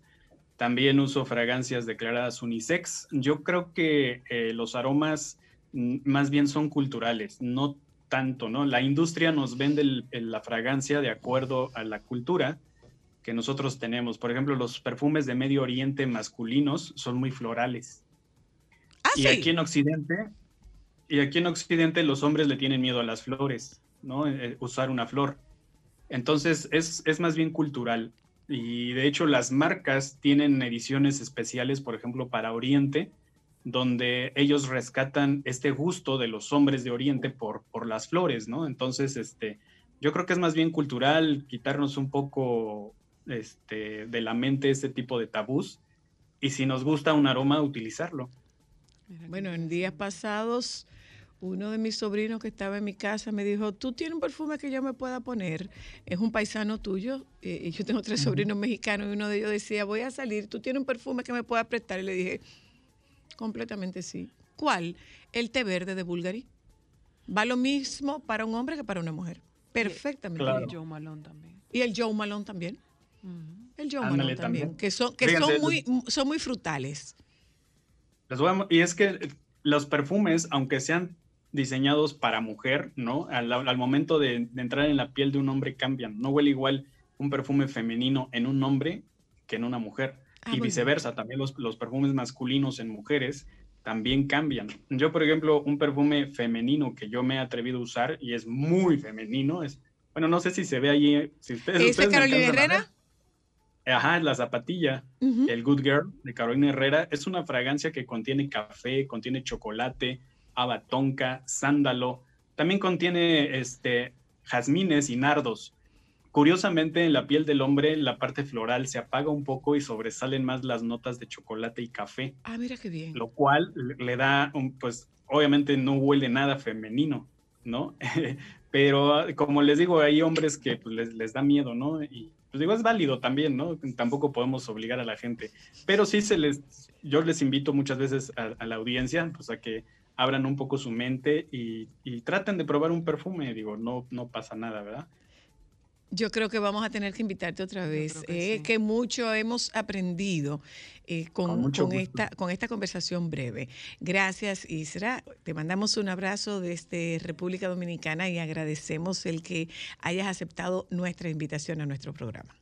también uso fragancias declaradas unisex. Yo creo que eh, los aromas más bien son culturales, no tanto, ¿no? La industria nos vende el- el- la fragancia de acuerdo a la cultura que nosotros tenemos. Por ejemplo, los perfumes de Medio Oriente masculinos son muy florales. y sí? aquí en Occidente, y aquí en Occidente los hombres le tienen miedo a las flores, ¿no? Eh, usar una flor. Entonces es, es más bien cultural. Y de hecho las marcas tienen ediciones especiales, por ejemplo, para Oriente, donde ellos rescatan este gusto de los hombres de Oriente por, por las flores, ¿no? Entonces, este, yo creo que es más bien cultural quitarnos un poco este, de la mente ese tipo de tabús y si nos gusta un aroma, utilizarlo. Bueno, en días pasados, uno de mis sobrinos que estaba en mi casa me dijo, tú tienes un perfume que yo me pueda poner. Es un paisano tuyo. eh, y yo tengo tres sobrinos mexicanos y uno de ellos decía, voy a salir, tú tienes un perfume que me pueda prestar. Y le dije, completamente sí. ¿Cuál? El té verde de Bulgari. Va lo mismo para un hombre que para una mujer. Perfectamente. Claro. bien. Joe Malone también. Y el Joe Malone también. El Joe Ándale, Malone también. también. Que son, que Fíjense, son muy, son muy frutales. Les voy a mo- y es que los perfumes, aunque sean diseñados para mujer, ¿no? Al, al momento de, de entrar en la piel de un hombre cambian. No huele igual un perfume femenino en un hombre que en una mujer. Ah, y viceversa, también los, los perfumes masculinos en mujeres también cambian. Yo, por ejemplo, un perfume femenino que yo me he atrevido a usar y es muy femenino, es, bueno, no sé si se ve allí, si ustedes... ¿Ese ustedes me Carolina Herrera? Ajá, la zapatilla, el Good Girl de Carolina Herrera, es una fragancia que contiene café, contiene chocolate, haba tonka, sándalo, también contiene este, jazmines y nardos. Curiosamente, en la piel del hombre, la parte floral se apaga un poco y sobresalen más las notas de chocolate y café, Ah, mira qué bien. lo cual le- da, un, pues, obviamente no huele nada femenino, ¿no? Pero como les digo, hay hombres que pues, les, les da miedo, ¿no? Y pues digo, es válido también, ¿no? Tampoco podemos obligar a la gente. Pero sí se les, yo les invito muchas veces a, a la audiencia, pues a que abran un poco su mente y, y traten de probar un perfume, digo, no, no pasa nada, ¿verdad? Yo creo que vamos a tener que invitarte otra vez. que, que mucho hemos aprendido eh, con, Con mucho con gusto. esta, con esta conversación breve. Gracias, Isra. Te mandamos un abrazo desde República Dominicana y agradecemos el que hayas aceptado nuestra invitación a nuestro programa.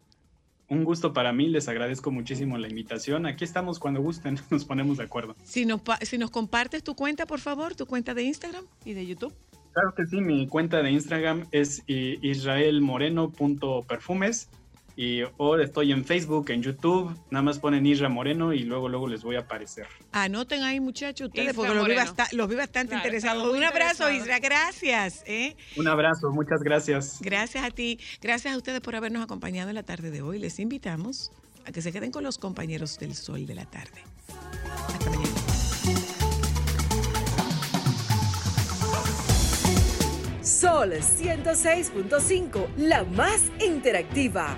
Un gusto para mí, les agradezco muchísimo la invitación. Aquí estamos cuando gusten, nos ponemos de acuerdo. Si nos, pa- si nos compartes tu cuenta, por favor, tu cuenta de Instagram y de YouTube. Claro que sí, mi cuenta de Instagram es israelmoreno.perfumes y o estoy en Facebook, en YouTube, nada más ponen Isra Moreno y luego luego les voy a aparecer. Anoten ahí, muchachos, ustedes, Isra porque los vi, los bastante Claro, interesados. Un abrazo, interesado. Isra. Gracias. ¿eh? Un abrazo, muchas gracias. Gracias a ti, gracias a ustedes por habernos acompañado en la tarde de hoy. Les invitamos a que se queden con los compañeros del sol de la tarde. Sol 106.5, la más interactiva.